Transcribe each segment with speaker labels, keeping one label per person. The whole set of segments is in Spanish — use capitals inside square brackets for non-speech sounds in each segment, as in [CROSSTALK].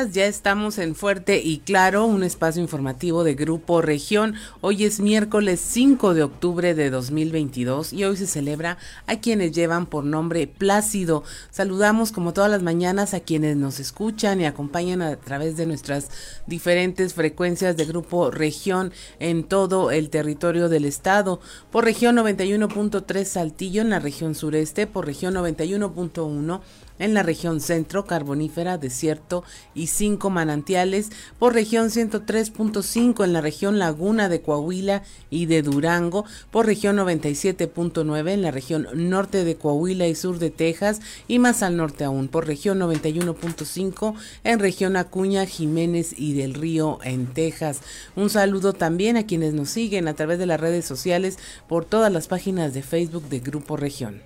Speaker 1: Ya estamos en Fuerte y Claro, un espacio informativo de Grupo Región. Hoy es miércoles 5 de octubre de 2022 y hoy se celebra a quienes llevan por nombre Plácido. Saludamos como todas las mañanas a quienes nos escuchan y acompañan a través de nuestras diferentes frecuencias de Grupo Región en todo el territorio del estado. Por región 91.3 Saltillo en la región sureste, por región 91.1 en la región centro, carbonífera, desierto y cinco manantiales, por región 103.5 en la región laguna de Coahuila y de Durango, por región 97.9 en la región norte de Coahuila y sur de Texas y más al norte aún, por región 91.5 en región Acuña, Jiménez y del Río en Texas. Un saludo también a quienes nos siguen a través de las redes sociales por todas las páginas de Facebook de Grupo Región.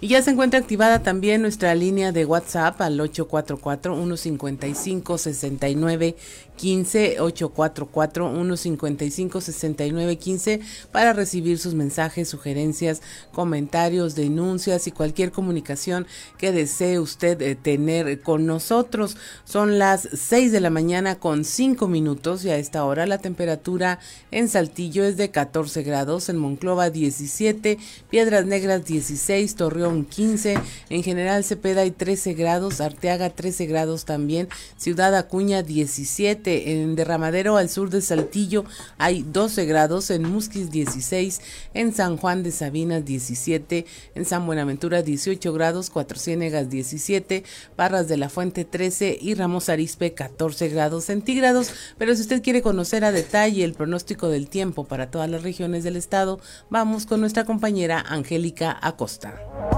Speaker 1: Y ya se encuentra activada también nuestra línea de WhatsApp al 844-155-69 15 844 155 69 15 para recibir sus mensajes, sugerencias, comentarios, denuncias y cualquier comunicación que desee usted eh, tener con nosotros. Son las 6 de la mañana con 5 minutos y a esta hora la temperatura en Saltillo es de 14 grados, en Monclova 17, Piedras Negras 16, Torreón 15, en general Cepeda hay 13 grados, Arteaga 13 grados también, Ciudad Acuña 17, en Derramadero al sur de Saltillo hay 12 grados, en Musquis 16, en San Juan de Sabinas 17, en San Buenaventura 18 grados, Cuatro Ciénegas 17, Barras de la Fuente 13 y Ramos Arispe 14 grados centígrados. Pero si usted quiere conocer a detalle el pronóstico del tiempo para todas las regiones del estado, vamos con nuestra compañera Angélica Acosta.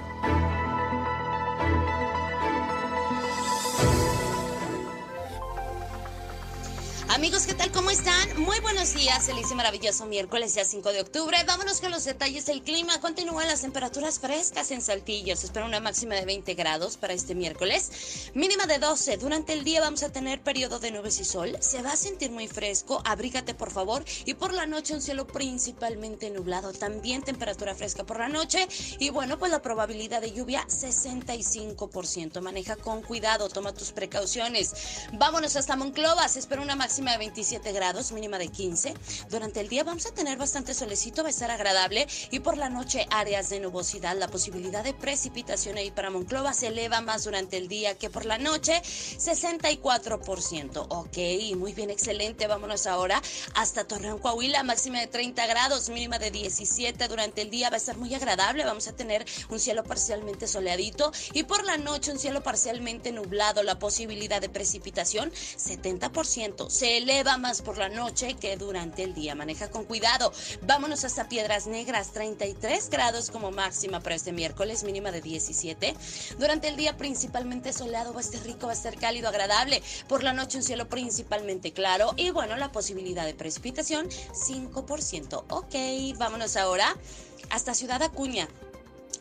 Speaker 2: Amigos, ¿qué tal? ¿Cómo están? Muy buenos días, feliz y maravilloso miércoles, ya 5 de octubre. Vámonos con los detalles del clima. Continúan las temperaturas frescas en Saltillo. Se espera una máxima de 20 grados para este miércoles, mínima de 12. Durante el día vamos a tener periodo de nubes y sol. Se va a sentir muy fresco, abrígate por favor. Y por la noche un cielo principalmente nublado. También temperatura fresca por la noche. Y bueno, pues la probabilidad de lluvia 65%. Maneja con cuidado, toma tus precauciones. Vámonos hasta Monclova. Se espera una máxima de 27 grados, mínima de 15. Durante el día vamos a tener bastante solecito, va a estar agradable y por la noche áreas de nubosidad. La posibilidad de precipitación ahí para Monclova se eleva más durante el día que por la noche, 64%. Ok, muy bien, excelente. Vámonos ahora hasta Torreón, Coahuila, máxima de 30 grados, mínima de 17. Durante el día va a estar muy agradable, vamos a tener un cielo parcialmente soleadito y por la noche un cielo parcialmente nublado. La posibilidad de precipitación, 70%. Se eleva más por la noche que durante el día. Maneja con cuidado. Vámonos hasta Piedras Negras, 33 grados como máxima para este miércoles, mínima de 17. Durante el día principalmente soleado, va a estar rico, va a estar cálido, agradable. Por la noche un cielo principalmente claro y bueno, la posibilidad de precipitación 5%. Ok, vámonos ahora hasta Ciudad Acuña.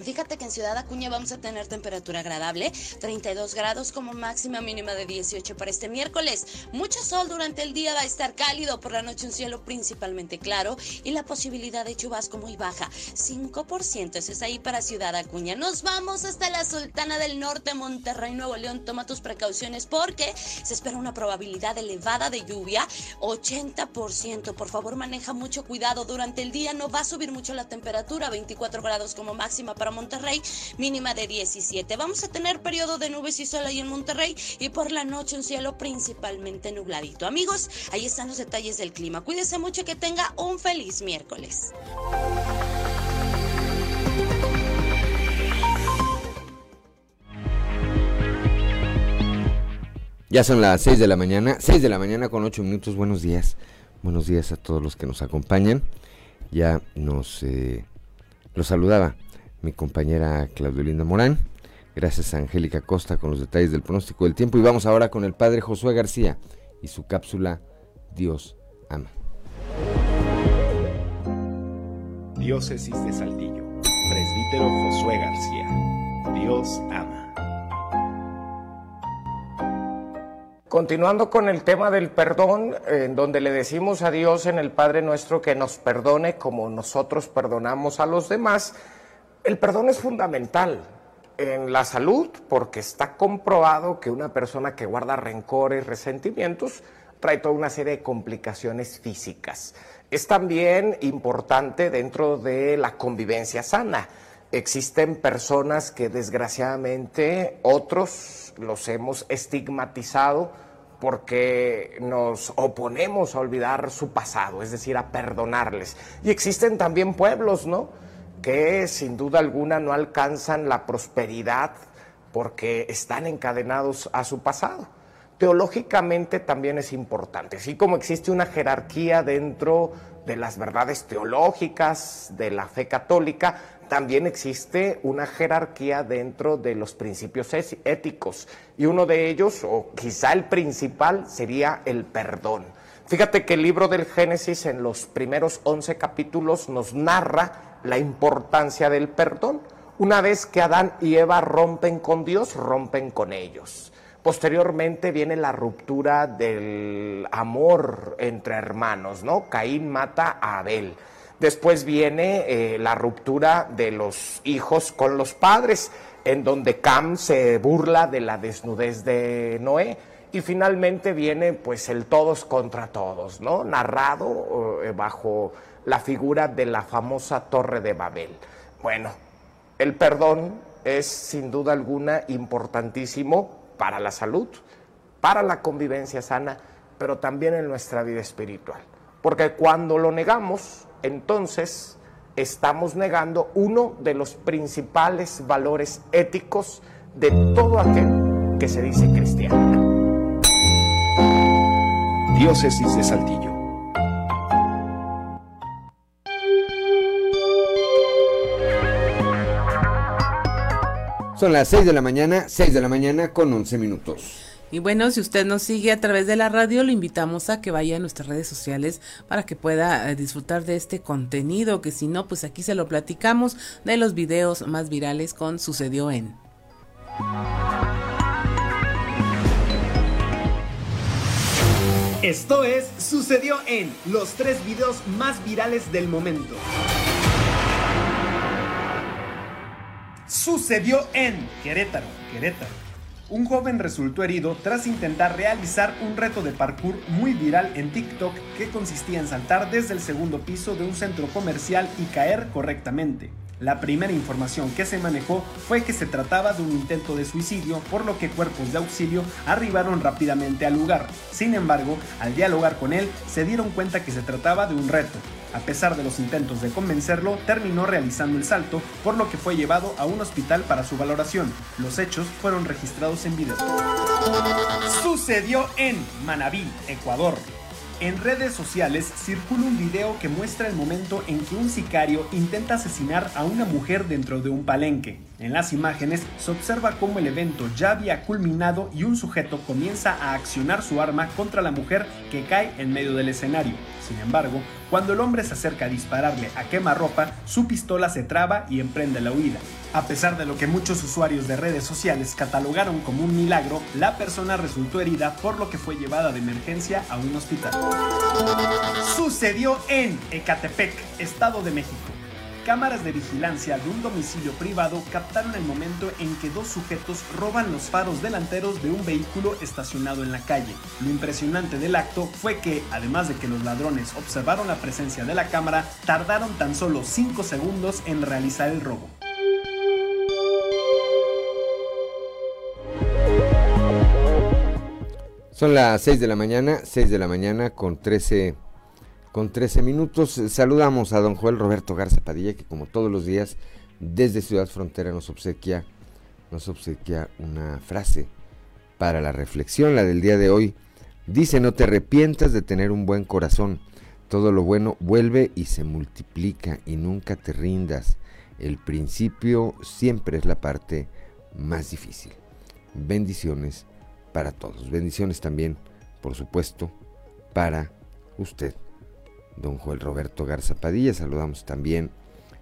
Speaker 2: Fíjate que en Ciudad Acuña vamos a tener temperatura agradable, 32 grados como máxima mínima de 18 para este miércoles. Mucho sol durante el día va a estar cálido, por la noche un cielo principalmente claro y la posibilidad de chubasco muy baja, 5%. Eso es ahí para Ciudad Acuña. Nos vamos hasta la Sultana del Norte, Monterrey, Nuevo León. Toma tus precauciones porque se espera una probabilidad elevada de lluvia, 80%. Por favor, maneja mucho cuidado. Durante el día no va a subir mucho la temperatura, 24 grados como máxima para Monterrey, mínima de 17. Vamos a tener periodo de nubes y sol ahí en Monterrey y por la noche un cielo principalmente nubladito. Amigos, ahí están los detalles del clima. Cuídese mucho y que tenga un feliz miércoles.
Speaker 3: Ya son las 6 de la mañana, 6 de la mañana con 8 minutos. Buenos días. Buenos días a todos los que nos acompañan. Ya nos eh, los saludaba mi compañera Claudio Linda Morán, Gracias a Angélica Costa con los detalles del pronóstico del tiempo. Y vamos ahora con el padre Josué García y su cápsula Dios ama.
Speaker 4: Diócesis de Saltillo. Presbítero Josué García. Dios ama.
Speaker 5: Continuando con el tema del perdón, en donde le decimos a Dios en el Padre nuestro que nos perdone como nosotros perdonamos a los demás, el perdón es fundamental en la salud porque está comprobado que una persona que guarda rencores, resentimientos, trae toda una serie de complicaciones físicas. Es también importante dentro de la convivencia sana. Existen personas que desgraciadamente otros los hemos estigmatizado porque nos oponemos a olvidar su pasado, es decir, a perdonarles. Y existen también pueblos, ¿no? Que sin duda alguna no alcanzan la prosperidad porque están encadenados a su pasado. Teológicamente también es importante, así como existe una jerarquía dentro de las verdades teológicas de la fe católica, también existe una jerarquía dentro de los principios éticos y uno de ellos, o quizá el principal, sería el perdón. Fíjate que el libro del Génesis en los primeros 11 capítulos nos narra la importancia del perdón. Una vez que Adán y Eva rompen con Dios, rompen con ellos. Posteriormente viene la ruptura del amor entre hermanos, ¿no? Caín mata a Abel. Después viene eh, la ruptura de los hijos con los padres, en donde Cam se burla de la desnudez de Noé. Y finalmente viene pues el todos contra todos, ¿no? Narrado eh, bajo la figura de la famosa Torre de Babel. Bueno, el perdón es sin duda alguna importantísimo para la salud, para la convivencia sana, pero también en nuestra vida espiritual. Porque cuando lo negamos, entonces estamos negando uno de los principales valores éticos de todo aquel que se dice cristiano.
Speaker 4: Diócesis de Saltillo.
Speaker 3: Son las 6 de la mañana, 6 de la mañana con 11 minutos.
Speaker 1: Y bueno, si usted nos sigue a través de la radio, lo invitamos a que vaya a nuestras redes sociales para que pueda eh, disfrutar de este contenido, que si no, pues aquí se lo platicamos de los videos más virales con Sucedió en.
Speaker 6: Esto es Sucedió en los tres videos más virales del momento. Sucedió en Querétaro, Querétaro un joven resultó herido tras intentar realizar un reto de parkour muy viral en TikTok que consistía en saltar desde el segundo piso de un centro comercial y caer correctamente. La primera información que se manejó fue que se trataba de un intento de suicidio, por lo que cuerpos de auxilio arribaron rápidamente al lugar. Sin embargo, al dialogar con él, se dieron cuenta que se trataba de un reto. A pesar de los intentos de convencerlo, terminó realizando el salto, por lo que fue llevado a un hospital para su valoración. Los hechos fueron registrados en video. Sucedió en Manabí, Ecuador. En redes sociales circula un video que muestra el momento en que un sicario intenta asesinar a una mujer dentro de un palenque. En las imágenes se observa cómo el evento ya había culminado y un sujeto comienza a accionar su arma contra la mujer que cae en medio del escenario. Sin embargo, cuando el hombre se acerca a dispararle a quemarropa, su pistola se traba y emprende la huida. A pesar de lo que muchos usuarios de redes sociales catalogaron como un milagro, la persona resultó herida por lo que fue llevada de emergencia a un hospital. Sucedió en Ecatepec, Estado de México. Cámaras de vigilancia de un domicilio privado captaron el momento en que dos sujetos roban los faros delanteros de un vehículo estacionado en la calle. Lo impresionante del acto fue que, además de que los ladrones observaron la presencia de la cámara, tardaron tan solo 5 segundos en realizar el robo.
Speaker 3: Son las 6 de la mañana, 6 de la mañana con 13 con 13 minutos. Saludamos a don Joel Roberto Garza Padilla, que como todos los días, desde Ciudad Frontera nos obsequia, nos obsequia una frase para la reflexión, la del día de hoy. Dice, no te arrepientas de tener un buen corazón. Todo lo bueno vuelve y se multiplica y nunca te rindas. El principio siempre es la parte más difícil. Bendiciones para todos. Bendiciones también, por supuesto, para usted, don Joel Roberto Garza Padilla. Saludamos también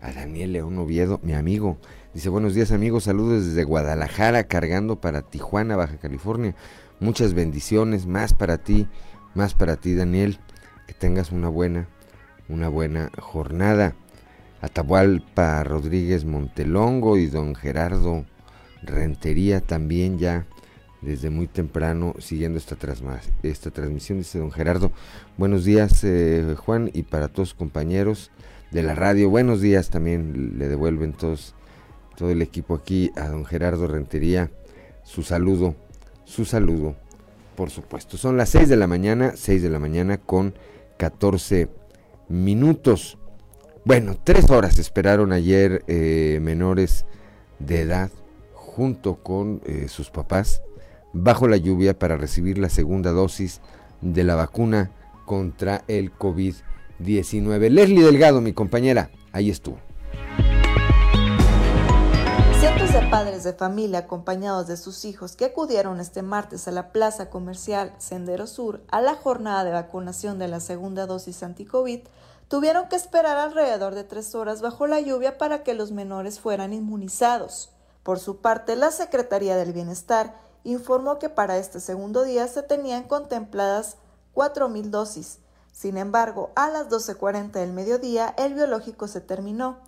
Speaker 3: a Daniel León Oviedo, mi amigo. Dice, buenos días amigos, saludos desde Guadalajara, cargando para Tijuana, Baja California. Muchas bendiciones, más para ti, más para ti Daniel. Que tengas una buena, una buena jornada. Atahualpa Rodríguez Montelongo y don Gerardo Rentería también ya desde muy temprano siguiendo esta, esta transmisión. Dice don Gerardo, buenos días eh, Juan y para todos compañeros de la radio, buenos días también le devuelven todos, todo el equipo aquí a don Gerardo Rentería su saludo, su saludo, por supuesto. Son las 6 de la mañana, 6 de la mañana con 14 minutos. Bueno, tres horas esperaron ayer eh, menores de edad junto con eh, sus papás bajo la lluvia para recibir la segunda dosis de la vacuna contra el COVID-19. Leslie Delgado, mi compañera, ahí estuvo.
Speaker 7: Cientos de padres de familia acompañados de sus hijos que acudieron este martes a la plaza comercial Sendero Sur a la jornada de vacunación de la segunda dosis anti-COVID tuvieron que esperar alrededor de tres horas bajo la lluvia para que los menores fueran inmunizados. Por su parte, la Secretaría del Bienestar informó que para este segundo día se tenían contempladas 4.000 dosis. Sin embargo, a las 12.40 del mediodía el biológico se terminó.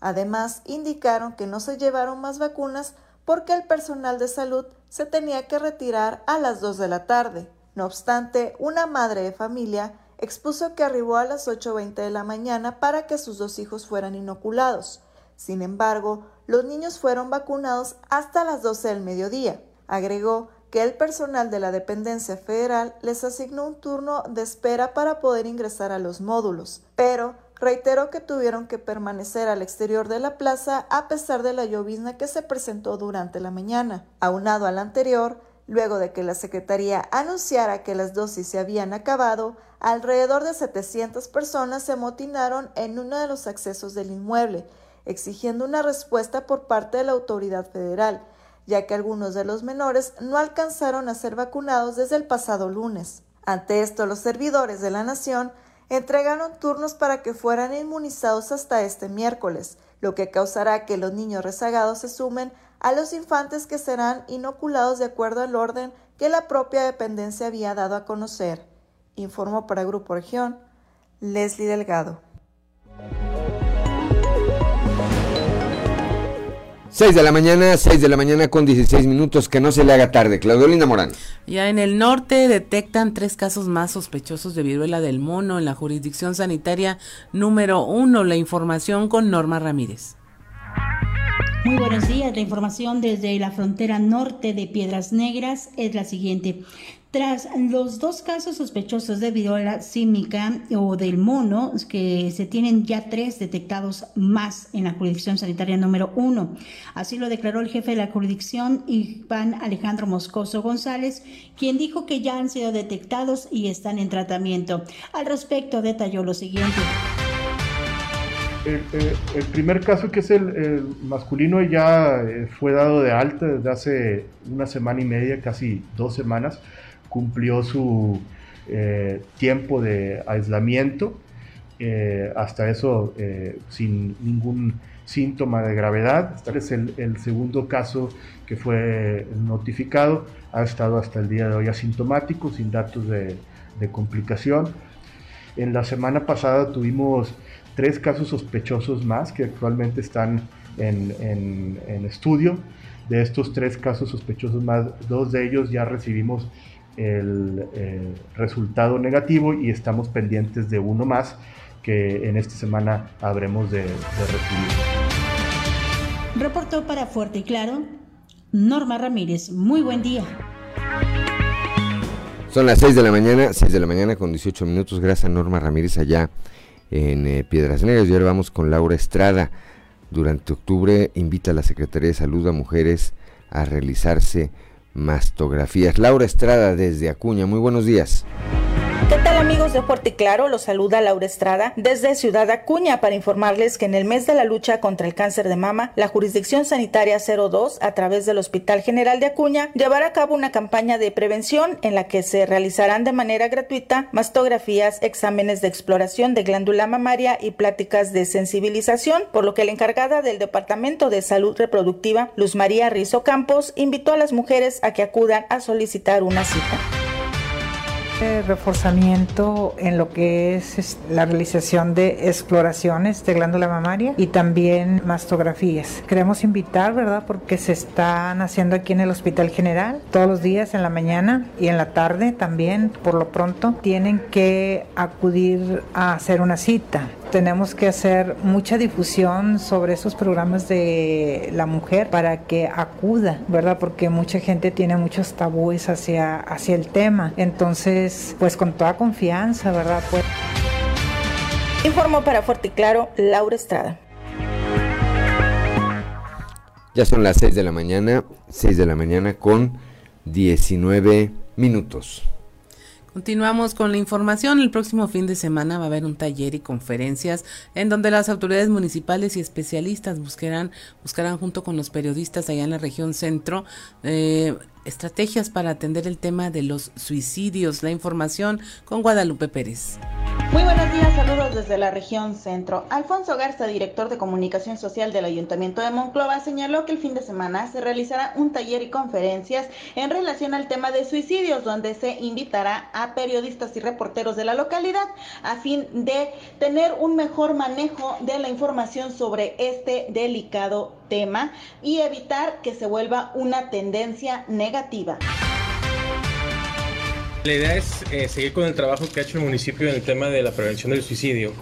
Speaker 7: Además, indicaron que no se llevaron más vacunas porque el personal de salud se tenía que retirar a las 2 de la tarde. No obstante, una madre de familia expuso que arribó a las 8.20 de la mañana para que sus dos hijos fueran inoculados. Sin embargo, los niños fueron vacunados hasta las 12 del mediodía. Agregó que el personal de la dependencia federal les asignó un turno de espera para poder ingresar a los módulos, pero reiteró que tuvieron que permanecer al exterior de la plaza a pesar de la llovizna que se presentó durante la mañana. Aunado al anterior, luego de que la Secretaría anunciara que las dosis se habían acabado, alrededor de 700 personas se amotinaron en uno de los accesos del inmueble, exigiendo una respuesta por parte de la autoridad federal, ya que algunos de los menores no alcanzaron a ser vacunados desde el pasado lunes. Ante esto, los servidores de la Nación entregaron turnos para que fueran inmunizados hasta este miércoles, lo que causará que los niños rezagados se sumen a los infantes que serán inoculados de acuerdo al orden que la propia dependencia había dado a conocer, informó para Grupo Región Leslie Delgado.
Speaker 3: 6 de la mañana, 6 de la mañana con 16 minutos, que no se le haga tarde. Claudelina Morán.
Speaker 1: Ya en el norte detectan tres casos más sospechosos de viruela del mono en la jurisdicción sanitaria número uno. La información con Norma Ramírez.
Speaker 8: Muy buenos días. La información desde la frontera norte de Piedras Negras es la siguiente. Tras los dos casos sospechosos de viruela símica o del mono, que se tienen ya tres detectados más en la jurisdicción sanitaria número uno. Así lo declaró el jefe de la jurisdicción, Iván Alejandro Moscoso González, quien dijo que ya han sido detectados y están en tratamiento. Al respecto, detalló lo siguiente.
Speaker 9: El, primer caso, que es el, masculino, ya eh, fue dado de alta desde hace una semana y media, casi dos semanas cumplió su eh, tiempo de aislamiento, eh, hasta eso eh, sin ningún síntoma de gravedad. Este es el, segundo caso que fue notificado, ha estado hasta el día de hoy asintomático, sin datos de, complicación. En la semana pasada tuvimos tres casos sospechosos más que actualmente están en, en, estudio. De estos tres casos sospechosos más, dos de ellos ya recibimos el eh, resultado negativo y estamos pendientes de uno más que en esta semana habremos de, recibir.
Speaker 8: Reportó para Fuerte y Claro Norma Ramírez. Muy buen día.
Speaker 3: Son las 6 de la mañana, 6 de la mañana con 18 minutos. Gracias a Norma Ramírez allá en eh, Piedras Negras. Y ahora vamos con Laura Estrada. Durante octubre invita a la Secretaría de Salud a mujeres a realizarse mastografías. Laura Estrada desde Acuña, muy buenos días.
Speaker 7: ¿Qué tal amigos de Fuerte y Claro? Los saluda Laura Estrada desde Ciudad Acuña para informarles que en el mes de la lucha contra el cáncer de mama, la Jurisdicción Sanitaria 02 a través del Hospital General de Acuña llevará a cabo una campaña de prevención en la que se realizarán de manera gratuita mastografías, exámenes de exploración de glándula mamaria y pláticas de sensibilización, por lo que la encargada del Departamento de Salud Reproductiva, Luz María Rizo Campos, invitó a las mujeres a que acudan a solicitar una cita
Speaker 10: reforzamiento en lo que es la realización de exploraciones de glándula mamaria y también mastografías. Queremos invitar, ¿verdad? Porque se están haciendo aquí en el Hospital General todos los días en la mañana y en la tarde también, por lo pronto, tienen que acudir a hacer una cita tenemos que hacer mucha difusión sobre esos programas de la mujer para que acuda, ¿verdad? Porque mucha gente tiene muchos tabúes hacia, hacia el tema. Entonces, pues con toda confianza, ¿verdad? Pues...
Speaker 7: Informó para Fuerte y Claro Laura Estrada.
Speaker 3: Ya son las 6 de la mañana, 6 de la mañana con 19 minutos.
Speaker 1: Continuamos con la información. El próximo fin de semana va a haber un taller y conferencias en donde las autoridades municipales y especialistas buscarán, buscarán junto con los periodistas allá en la región centro eh, estrategias para atender el tema de los suicidios. La información con Guadalupe Pérez.
Speaker 11: Muy buenos días, saludos desde la región centro. Alfonso Garza, director de comunicación social del Ayuntamiento de Monclova, señaló que el fin de semana se realizará un taller y conferencias en relación al tema de suicidios, donde se invitará a periodistas y reporteros de la localidad a fin de tener un mejor manejo de la información sobre este delicado tema y evitar que se vuelva una tendencia negativa.
Speaker 12: La idea es eh, seguir con el trabajo que ha hecho el municipio en el tema de la prevención del suicidio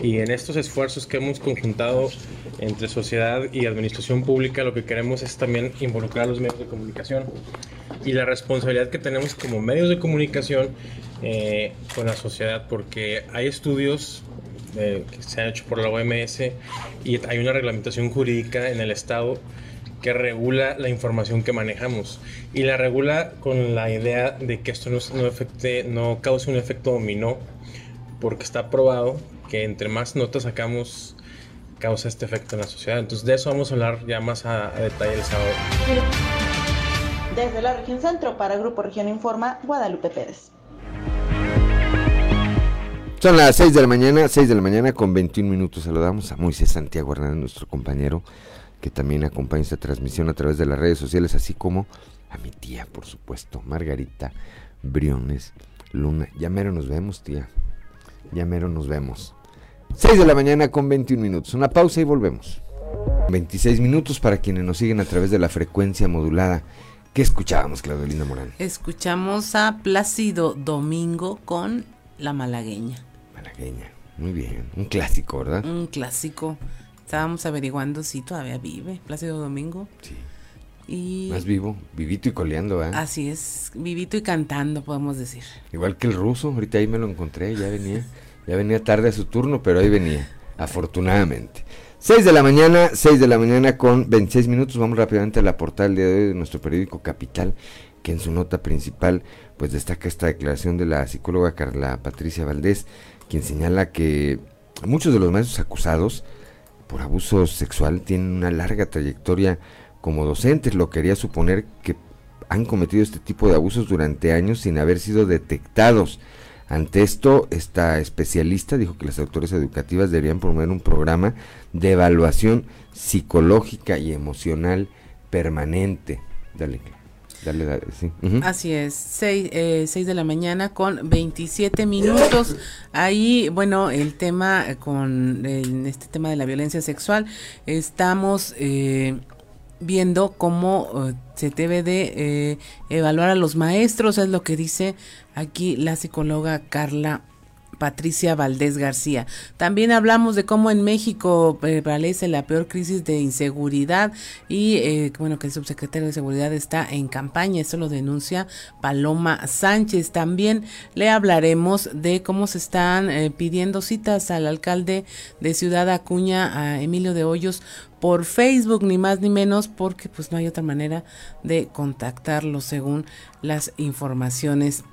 Speaker 12: y en estos esfuerzos que hemos conjuntado entre sociedad y administración pública lo que queremos es también involucrar a los medios de comunicación y la responsabilidad que tenemos como medios de comunicación eh, con la sociedad porque hay estudios eh, que se han hecho por la OMS y hay una reglamentación jurídica en el Estado que regula la información que manejamos y la regula con la idea de que esto no, no, no cause un efecto dominó porque está probado que entre más notas sacamos causa este efecto en la sociedad. Entonces de eso vamos a hablar ya más a, a detalle el sábado.
Speaker 11: Desde la región centro para Grupo Región Informa, Guadalupe Pérez.
Speaker 3: Son las 6 de la mañana, 6 de la mañana con 21 minutos. Saludamos a Moisés Santiago Hernández, nuestro compañero que también acompaña esta transmisión a través de las redes sociales, así como a mi tía, por supuesto, Margarita Briones Luna. Ya mero nos vemos, tía. Ya mero nos vemos. 6 de la mañana con 21 minutos. Una pausa y volvemos. 26 minutos para quienes nos siguen a través de la frecuencia modulada. ¿Qué escuchábamos, Claudelina Morán?
Speaker 1: Escuchamos a Plácido Domingo con La Malagueña.
Speaker 3: Malagueña, muy bien. Un clásico, ¿verdad?
Speaker 1: Un clásico. Estábamos averiguando si todavía vive Plácido Domingo.
Speaker 3: Sí. Y... Más vivo, vivito y coleando, ¿eh?
Speaker 1: Así es, vivito y cantando, podemos decir.
Speaker 3: Igual que el ruso, ahorita ahí me lo encontré, ya venía, ya venía tarde a su turno, pero ahí venía, afortunadamente. 6 de la mañana, 6 de la mañana con 26 minutos, vamos rápidamente a la portal de hoy de nuestro periódico Capital, que en su nota principal pues destaca esta declaración de la psicóloga Carla Patricia Valdés, quien señala que muchos de los maestros acusados por abuso sexual tienen una larga trayectoria como docentes, lo que haría suponer que han cometido este tipo de abusos durante años sin haber sido detectados. Ante esto, esta especialista dijo que las autoridades educativas deberían promover un programa de evaluación psicológica y emocional permanente. Dale,
Speaker 1: Así es, 6 eh, de la mañana con 27 minutos. Ahí, bueno, el tema con este tema de la violencia sexual, estamos... Eh, viendo cómo eh, se debe de evaluar a los maestros, es lo que dice aquí la psicóloga Carla Patricia Valdés García. También hablamos de cómo en México prevalece la peor crisis de inseguridad y eh, bueno que el subsecretario de Seguridad está en campaña, esto lo denuncia Paloma Sánchez. También le hablaremos de cómo se están pidiendo citas al alcalde de Ciudad Acuña, a Emilio de Hoyos, por Facebook, ni más ni menos, porque pues no hay otra manera de contactarlo según las informaciones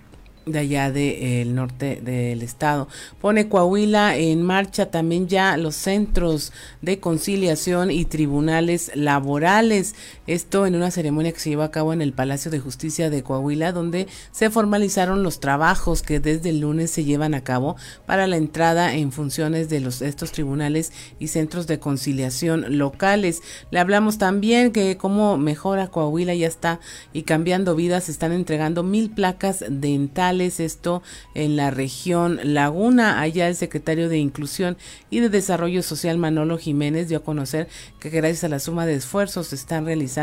Speaker 1: de allá del norte del estado. Pone Coahuila en marcha también ya los centros de conciliación y tribunales laborales. Esto en una ceremonia que se llevó a cabo en el Palacio de Justicia de Coahuila, donde se formalizaron los trabajos que desde el lunes se llevan a cabo para la entrada en funciones de estos tribunales y centros de conciliación locales. Le hablamos también que cómo mejora Coahuila ya está y cambiando vidas, están entregando mil placas dentales esto en la región Laguna. Allá el secretario de Inclusión y de Desarrollo Social Manolo Jiménez dio a conocer que gracias a la suma de esfuerzos se están realizando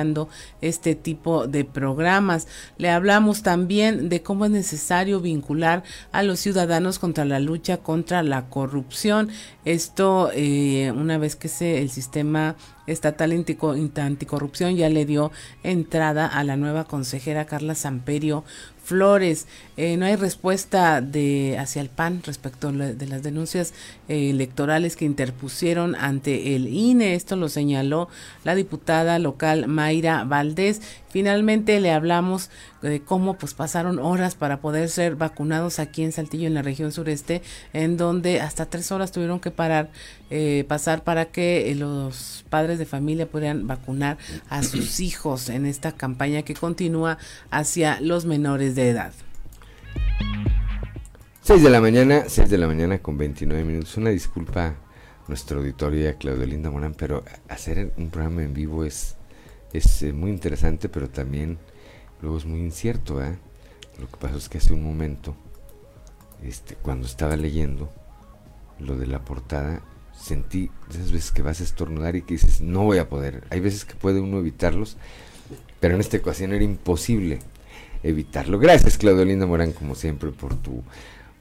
Speaker 1: este tipo de programas. Le hablamos también de cómo es necesario vincular a los ciudadanos contra la lucha contra la corrupción. Esto eh, una vez que se, el sistema estatal anticorrupción ya le dio entrada a la nueva consejera Carla Samperio Flores. Eh, no hay respuesta de hacia el PAN respecto de las denuncias eh, electorales que interpusieron ante el INE. Esto lo señaló la diputada local Mayra Valdés. Finalmente le hablamos de cómo pues pasaron horas para poder ser vacunados aquí en Saltillo, en la región sureste, en donde hasta tres horas tuvieron que parar, eh, pasar para que los padres de familia pudieran vacunar a sus hijos en esta campaña que continúa hacia los menores de edad.
Speaker 3: 6 de la mañana, 6 de la mañana con 29 minutos. Una disculpa nuestro auditorio y a Claudio Linda Morán, pero hacer un programa en vivo es, es eh, muy interesante, pero también luego es muy incierto. ¿eh? Lo que pasa es que hace un momento, este, cuando estaba leyendo lo de la portada, sentí esas veces que vas a estornudar y que dices, no voy a poder. Hay veces que puede uno evitarlos, pero en esta ocasión era imposible evitarlo. Gracias, Claudio Linda Morán, como siempre, por tu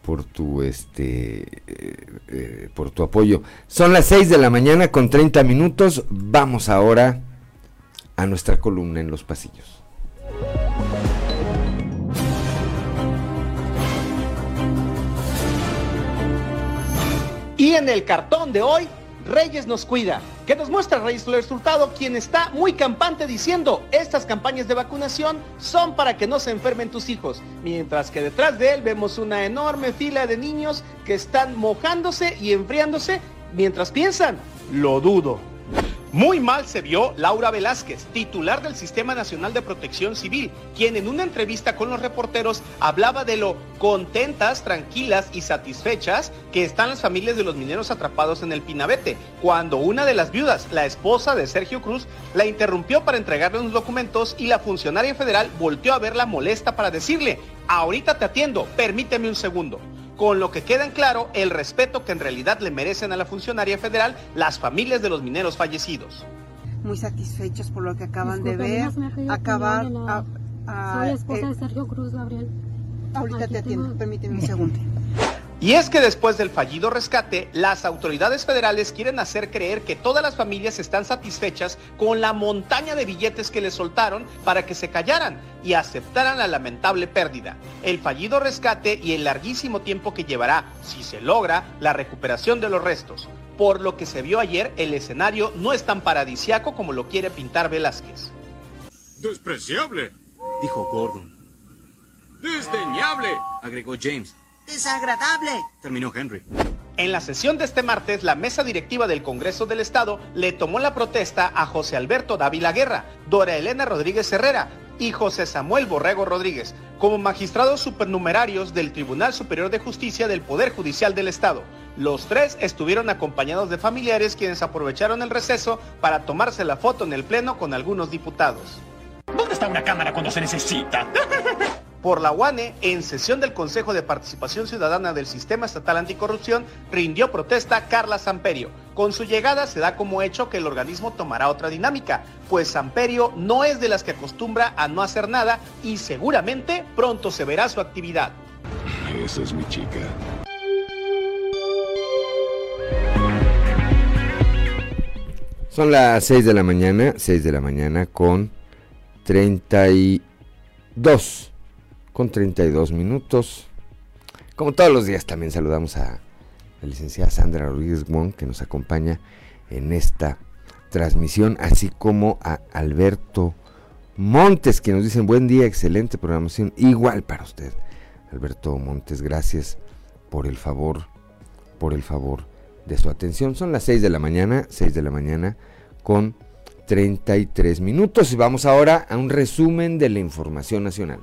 Speaker 3: por tu este eh, eh, por tu apoyo. Son las 6 de la mañana con 30 minutos. Vamos ahora a nuestra columna en los pasillos.
Speaker 13: Y en el cartón de hoy Reyes nos cuida, que nos muestra Reyes el resultado, quien está muy campante diciendo, estas campañas de vacunación son para que no se enfermen tus hijos, mientras que detrás de él vemos una enorme fila de niños que están mojándose y enfriándose mientras piensan, lo dudo. Muy mal se vio Laura Velázquez, titular del Sistema Nacional de Protección Civil, quien en una entrevista con los reporteros hablaba de lo contentas, tranquilas y satisfechas que están las familias de los mineros atrapados en el Pinabete, cuando una de las viudas, la esposa de Sergio Cruz, la interrumpió para entregarle unos documentos y la funcionaria federal volteó a verla molesta para decirle, ahorita te atiendo, permíteme un segundo con lo que queda en claro el respeto que en realidad le merecen a la funcionaria federal las familias de los mineros fallecidos.
Speaker 14: Muy satisfechos por lo que acaban de ver. Acabar.
Speaker 15: Soy esposa de eh, Sergio Cruz Gabriel.
Speaker 14: Ahorita te atiendo, permíteme un segundo. [LAUGHS]
Speaker 13: Y es que después del fallido rescate, las autoridades federales quieren hacer creer que todas las familias están satisfechas con la montaña de billetes que les soltaron para que se callaran y aceptaran la lamentable pérdida, el fallido rescate y el larguísimo tiempo que llevará, si se logra, la recuperación de los restos. Por lo que se vio ayer, el escenario no es tan paradisiaco como lo quiere pintar Velázquez.
Speaker 16: Despreciable, dijo Gordon. Desdeñable, agregó James
Speaker 14: desagradable,
Speaker 16: terminó Henry.
Speaker 13: En la sesión de este martes, la mesa directiva del Congreso del Estado le tomó la protesta a José Alberto Dávila Guerra, Dora Elena Rodríguez Herrera y José Samuel Borrego Rodríguez como magistrados supernumerarios del Tribunal Superior de Justicia del Poder Judicial del Estado. Los tres estuvieron acompañados de familiares quienes aprovecharon el receso para tomarse la foto en el Pleno con algunos diputados.
Speaker 16: ¿Dónde está una cámara cuando se necesita? [LAUGHS]
Speaker 13: Por la UANE, en sesión del Consejo de Participación Ciudadana del Sistema Estatal Anticorrupción, rindió protesta Carla Samperio. Con su llegada se da como hecho que el organismo tomará otra dinámica, pues Samperio no es de las que acostumbra a no hacer nada y seguramente pronto se verá su actividad.
Speaker 16: Esa es mi chica.
Speaker 3: Son las 6 de la mañana, 6 de la mañana con 32 con 32 minutos. Como todos los días también saludamos a la licenciada Sandra Rodríguez Wong que nos acompaña en esta transmisión, así como a Alberto Montes que nos dicen buen día, excelente programación, igual para usted. Alberto Montes, gracias por el favor, por el favor de su atención. Son las 6 de la mañana, 6 de la mañana con 33 minutos y vamos ahora a un resumen de la información nacional.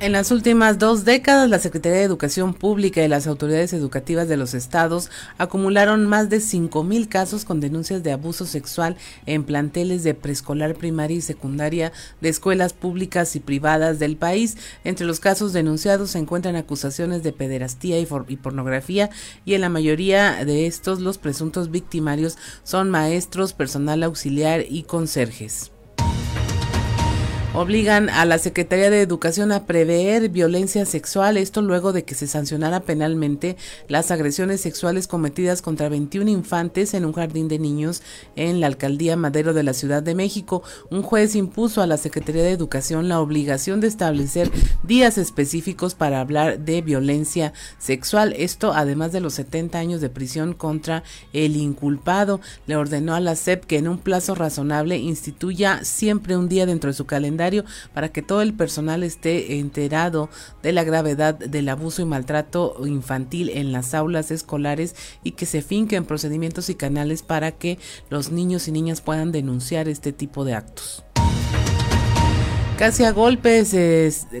Speaker 1: En las últimas dos décadas, la Secretaría de Educación Pública y las autoridades educativas de los estados acumularon más de 5.000 casos con denuncias de abuso sexual en planteles de preescolar, primaria y secundaria de escuelas públicas y privadas del país. Entre los casos denunciados se encuentran acusaciones de pederastía y, y pornografía y en la mayoría de estos los presuntos victimarios son maestros, personal auxiliar y conserjes obligan a la Secretaría de Educación a prever violencia sexual, esto luego de que se sancionara penalmente las agresiones sexuales cometidas contra 21 infantes en un jardín de niños en la alcaldía Madero de la Ciudad de México. Un juez impuso a la Secretaría de Educación la obligación de establecer días específicos para hablar de violencia sexual, esto además de los 70 años de prisión contra el inculpado. Le ordenó a la SEP que en un plazo razonable instituya siempre un día dentro de su calendario para que todo el personal esté enterado de la gravedad del abuso y maltrato infantil en las aulas escolares y que se finquen procedimientos y canales para que los niños y niñas puedan denunciar este tipo de actos. Casi a golpes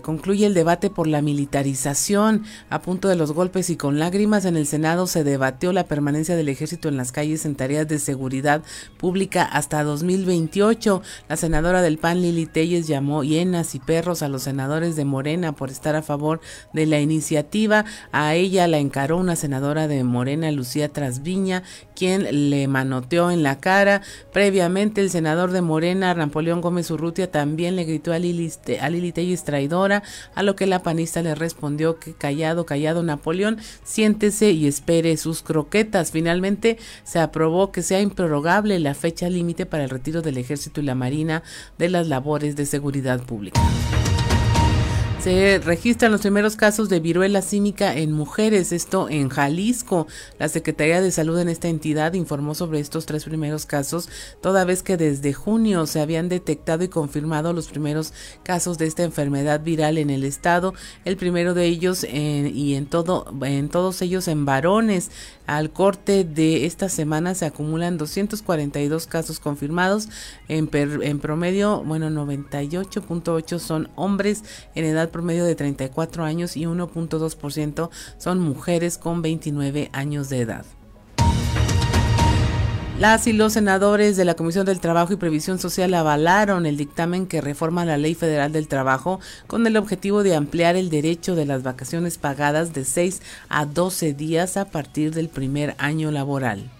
Speaker 1: concluye el debate por la militarización. A punto de los golpes y con lágrimas en el Senado se debatió la permanencia del ejército en las calles en tareas de seguridad pública hasta 2028. La senadora del PAN Lili Telles llamó hienas y perros a los senadores de Morena por estar a favor de la iniciativa. A ella la encaró una senadora de Morena, Lucía Trasviña, quien le manoteó en la cara. Previamente el senador de Morena, Rampoleón Gómez Urrutia, también le gritó a a Lili Telles traidora, a lo que la panista le respondió que callado, callado Napoleón, siéntese y espere sus croquetas. Finalmente se aprobó que sea improrrogable la fecha límite para el retiro del ejército y la marina de las labores de seguridad pública. Se registran los primeros casos de viruela símica en mujeres, esto en Jalisco. La Secretaría de Salud en esta entidad informó sobre estos tres primeros casos, toda vez que desde junio se habían detectado y confirmado los primeros casos de esta enfermedad viral en el estado. El primero de ellos y en todo, en todos ellos en varones. Al corte de esta semana se acumulan 242 casos confirmados. En, en promedio, bueno, 98.8 son hombres en edad promedio de 34 años y 1.2% son mujeres con 29 años de edad. Las y los senadores de la Comisión del Trabajo y Previsión Social avalaron el dictamen que reforma la Ley Federal del Trabajo con el objetivo de ampliar el derecho de las vacaciones pagadas de 6 a 12 días a partir del primer año laboral.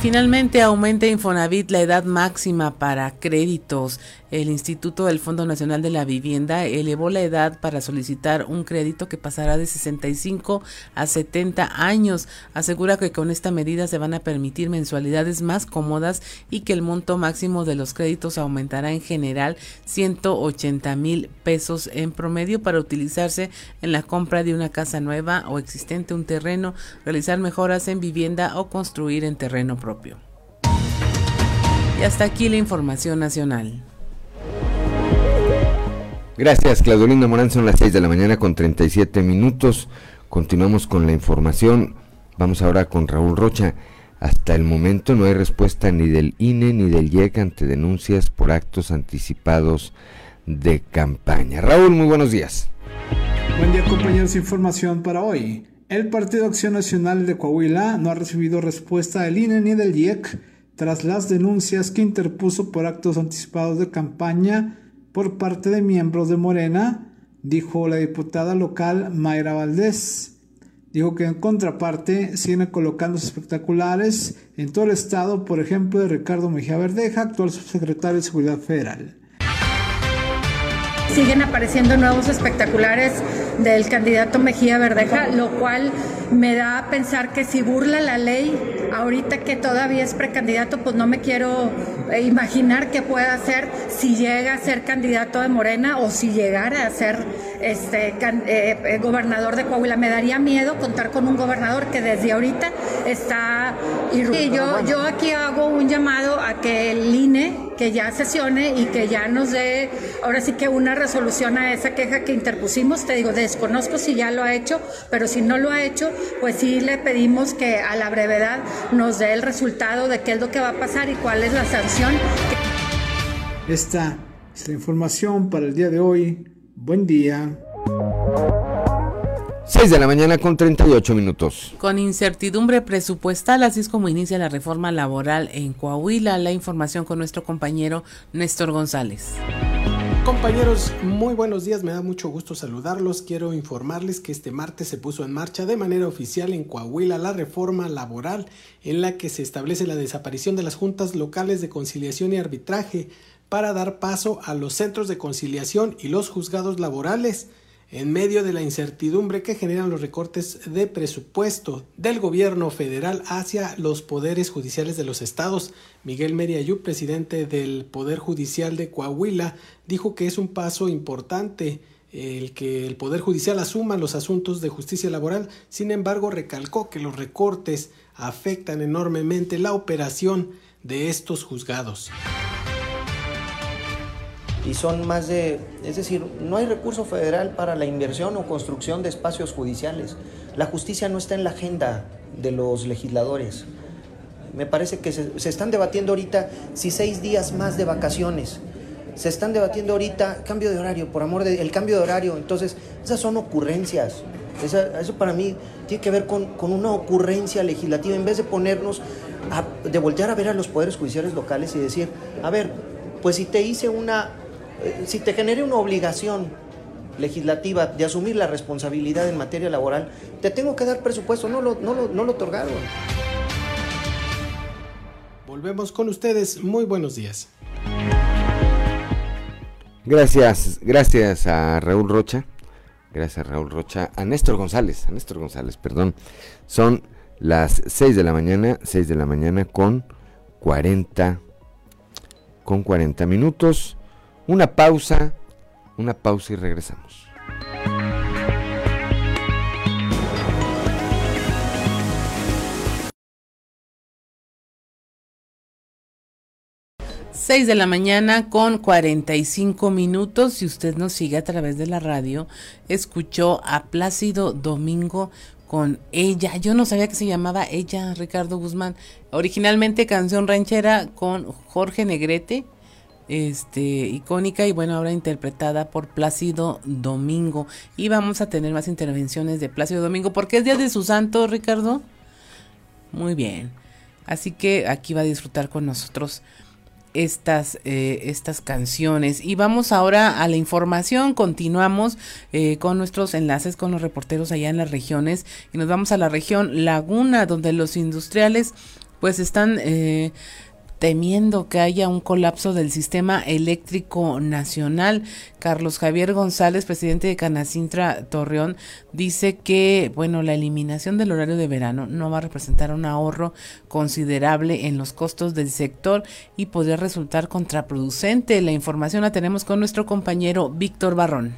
Speaker 1: Finalmente aumenta Infonavit la edad máxima para créditos el Instituto del Fondo Nacional de la Vivienda elevó la edad para solicitar un crédito que pasará de 65 a 70 años. Asegura que con esta medida se van a permitir mensualidades más cómodas y que el monto máximo de los créditos aumentará en general 180 mil pesos en promedio para utilizarse en la compra de una casa nueva o existente, un terreno, realizar mejoras en vivienda o construir en terreno propio. Y hasta aquí la información nacional.
Speaker 3: Gracias, Claudelina Morán. Son las 6 de la mañana con 37 minutos. Continuamos con la información. Vamos ahora con Raúl Rocha. Hasta el momento no hay respuesta ni del INE ni del IEC ante denuncias por actos anticipados de campaña. Raúl, muy buenos días.
Speaker 17: Buen día compañeros, información para hoy. El Partido Acción Nacional de Coahuila no ha recibido respuesta del INE ni del IEC tras las denuncias que interpuso por actos anticipados de campaña por parte de miembros de Morena, dijo la diputada local Mayra Valdés. Dijo que en contraparte siguen colocando espectaculares en todo el estado, por ejemplo, de Ricardo Mejía Verdeja, actual subsecretario de Seguridad Federal.
Speaker 18: Siguen apareciendo nuevos espectaculares del candidato Mejía Verdeja, lo cual me da a pensar que si burla la ley, ahorita que todavía es precandidato, pues no me quiero eh, imaginar qué puede hacer si llega a ser candidato de Morena o si llegara a ser este eh, eh, gobernador de Coahuila. Me daría miedo contar con un gobernador que desde ahorita está y yo, yo aquí hago un llamado a que el INE que ya sesione y que ya nos dé, ahora sí que una resolución a esa queja que interpusimos. Te digo, desconozco si ya lo ha hecho, pero si no lo ha hecho, pues sí le pedimos que a la brevedad nos dé el resultado de qué es lo que va a pasar y cuál es la sanción.
Speaker 17: Esta es la información para el día de hoy. Buen día.
Speaker 3: 6 de la mañana con 38 minutos.
Speaker 1: Con incertidumbre presupuestal, así es como inicia la reforma laboral en Coahuila. La información con nuestro compañero Néstor González.
Speaker 19: Compañeros, muy buenos días, me da mucho gusto saludarlos. Quiero informarles que este martes se puso en marcha de manera oficial en Coahuila la reforma laboral en la que se establece la desaparición de las juntas locales de conciliación y arbitraje para dar paso a los centros de conciliación y los juzgados laborales en medio de la incertidumbre que generan los recortes de presupuesto del gobierno federal hacia los poderes judiciales de los estados. Miguel Meriayú, presidente del Poder Judicial de Coahuila, dijo que es un paso importante el que el Poder Judicial asuma los asuntos de justicia laboral. Sin embargo, recalcó que los recortes afectan enormemente la operación de estos juzgados
Speaker 20: y son más de, es decir, no hay recurso federal para la inversión o construcción de espacios judiciales. La justicia no está en la agenda de los legisladores. Me parece que se, están debatiendo ahorita si seis días más de vacaciones. Se están debatiendo ahorita cambio de horario, por amor de el cambio de horario. Entonces, esas son ocurrencias. eso para mí tiene que ver con, con, una ocurrencia legislativa. En vez de ponernos, a, de voltear a ver a los poderes judiciales locales y decir, a ver, pues si te hice una si te genere una obligación legislativa de asumir la responsabilidad en materia laboral, te tengo que dar presupuesto, no lo, no lo, no lo otorgaron.
Speaker 19: Volvemos con ustedes, muy buenos días.
Speaker 3: Gracias, gracias a Raúl Rocha, gracias a Raúl Rocha, a Néstor González, a Néstor González, perdón. Son las 6 de la mañana, 6 de la mañana con 40, con 40 minutos. Una pausa, una pausa y regresamos.
Speaker 1: Seis de la mañana con 45 minutos. Si usted nos sigue a través de la radio, escuchó a Plácido Domingo con ella. Yo no sabía que se llamaba ella, Ricardo Guzmán. Originalmente canción ranchera con Jorge Negrete este icónica y bueno ahora interpretada por Plácido Domingo y vamos a tener más intervenciones de Plácido Domingo porque es día de su santo Ricardo muy bien así que aquí va a disfrutar con nosotros estas, eh, estas canciones. Y vamos ahora a la información. Continuamos eh, con nuestros enlaces con los reporteros allá en las regiones. Y nos vamos a la región Laguna, donde los industriales pues están eh, temiendo que haya un colapso del sistema eléctrico nacional. Carlos Javier González, presidente de Canacintra Torreón, dice que, bueno, la eliminación del horario de verano no va a representar un ahorro considerable en los costos del sector y podría resultar contraproducente. La información la tenemos con nuestro compañero Víctor Barrón.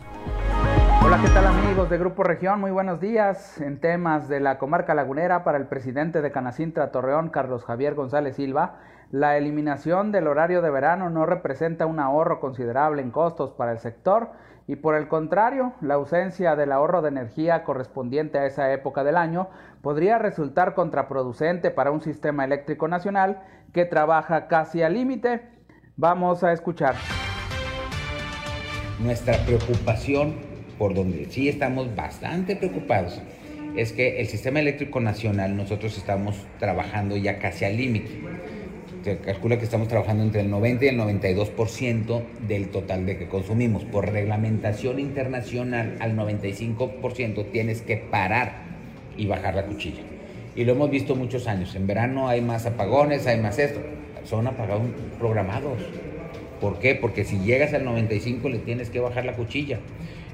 Speaker 21: Hola, ¿qué tal amigos de Grupo Región? Muy buenos días. En temas de la comarca lagunera para el presidente de Canacintra Torreón, Carlos Javier González Silva, la eliminación del horario de verano no representa un ahorro considerable en costos para el sector y por el contrario, la ausencia del ahorro de energía correspondiente a esa época del año podría resultar contraproducente para un sistema eléctrico nacional que trabaja casi al límite. Vamos a escuchar.
Speaker 22: Nuestra preocupación, por donde sí estamos bastante preocupados, es que el sistema eléctrico nacional nosotros estamos trabajando ya casi al límite se calcula que estamos trabajando entre el 90 y el 92% del total de que consumimos. Por reglamentación internacional, al 95% tienes que parar y bajar la cuchilla. Y lo hemos visto muchos años. En verano hay más apagones, hay más esto. Son apagones programados. ¿Por qué? Porque si llegas al 95 le tienes que bajar la cuchilla.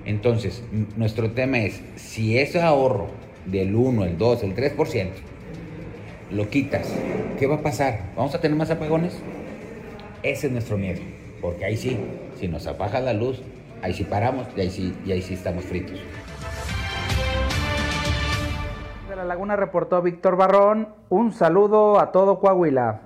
Speaker 22: Entonces, nuestro tema es, si ese ahorro del 1, el 2, el 3%, lo quitas, ¿qué va a pasar? ¿Vamos a tener más apagones? Ese es nuestro miedo, porque ahí sí, si nos apaga la luz, ahí sí paramos y ahí sí, y ahí sí estamos fritos.
Speaker 21: De la Laguna reportó Víctor Barrón, un saludo a todo Coahuila.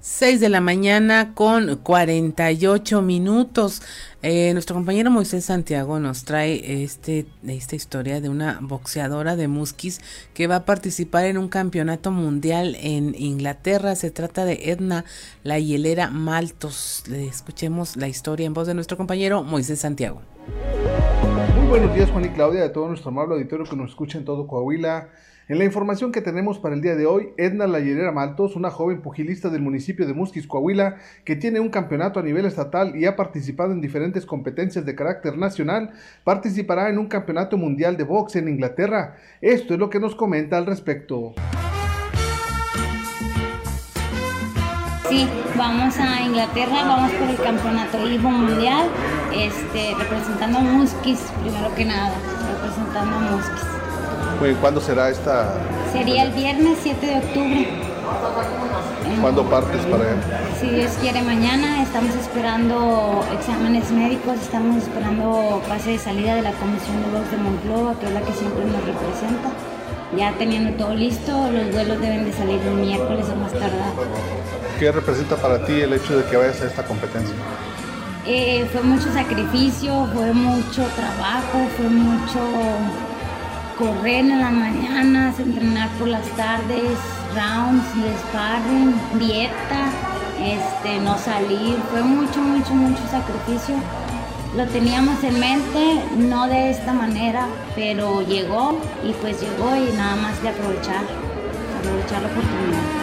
Speaker 1: 6 de la mañana con 48 minutos. Eh, nuestro compañero Moisés Santiago nos trae este, esta historia de una boxeadora de Musquis que va a participar en un campeonato mundial en Inglaterra. Se trata de Edna La Hielera Maltos. Le escuchemos la historia en voz de nuestro compañero Moisés Santiago.
Speaker 23: Muy buenos días Juan y Claudia, de todo nuestro amable auditorio que nos escucha en todo Coahuila. En la información que tenemos para el día de hoy, Edna Layerera Maltos, una joven pugilista del municipio de Musquis, Coahuila, que tiene un campeonato a nivel estatal y ha participado en diferentes competencias de carácter nacional, participará en un campeonato mundial de box en Inglaterra. Esto es lo que nos comenta al respecto.
Speaker 24: Sí, vamos a Inglaterra, vamos por el campeonato Ivo Mundial, este, representando a Musquis, primero que nada, representando a Musquis.
Speaker 23: ¿Cuándo será esta?
Speaker 24: Sería el viernes 7 de octubre.
Speaker 23: ¿Cuándo partes para él?
Speaker 24: Si Dios quiere, mañana estamos esperando exámenes médicos, estamos esperando pase de salida de la Comisión de Box de Monclova, que es la que siempre nos representa. Ya teniendo todo listo, los vuelos deben de salir el miércoles o más tardar.
Speaker 23: ¿Qué representa para ti el hecho de que vayas a esta competencia?
Speaker 24: Eh, fue mucho sacrificio, fue mucho trabajo, fue mucho correr en las mañanas, entrenar por las tardes, rounds de sparring, dieta, este, no salir, fue mucho, mucho, mucho sacrificio. Lo teníamos en mente, no de esta manera, pero llegó y pues llegó y nada más de aprovechar, aprovechar la oportunidad.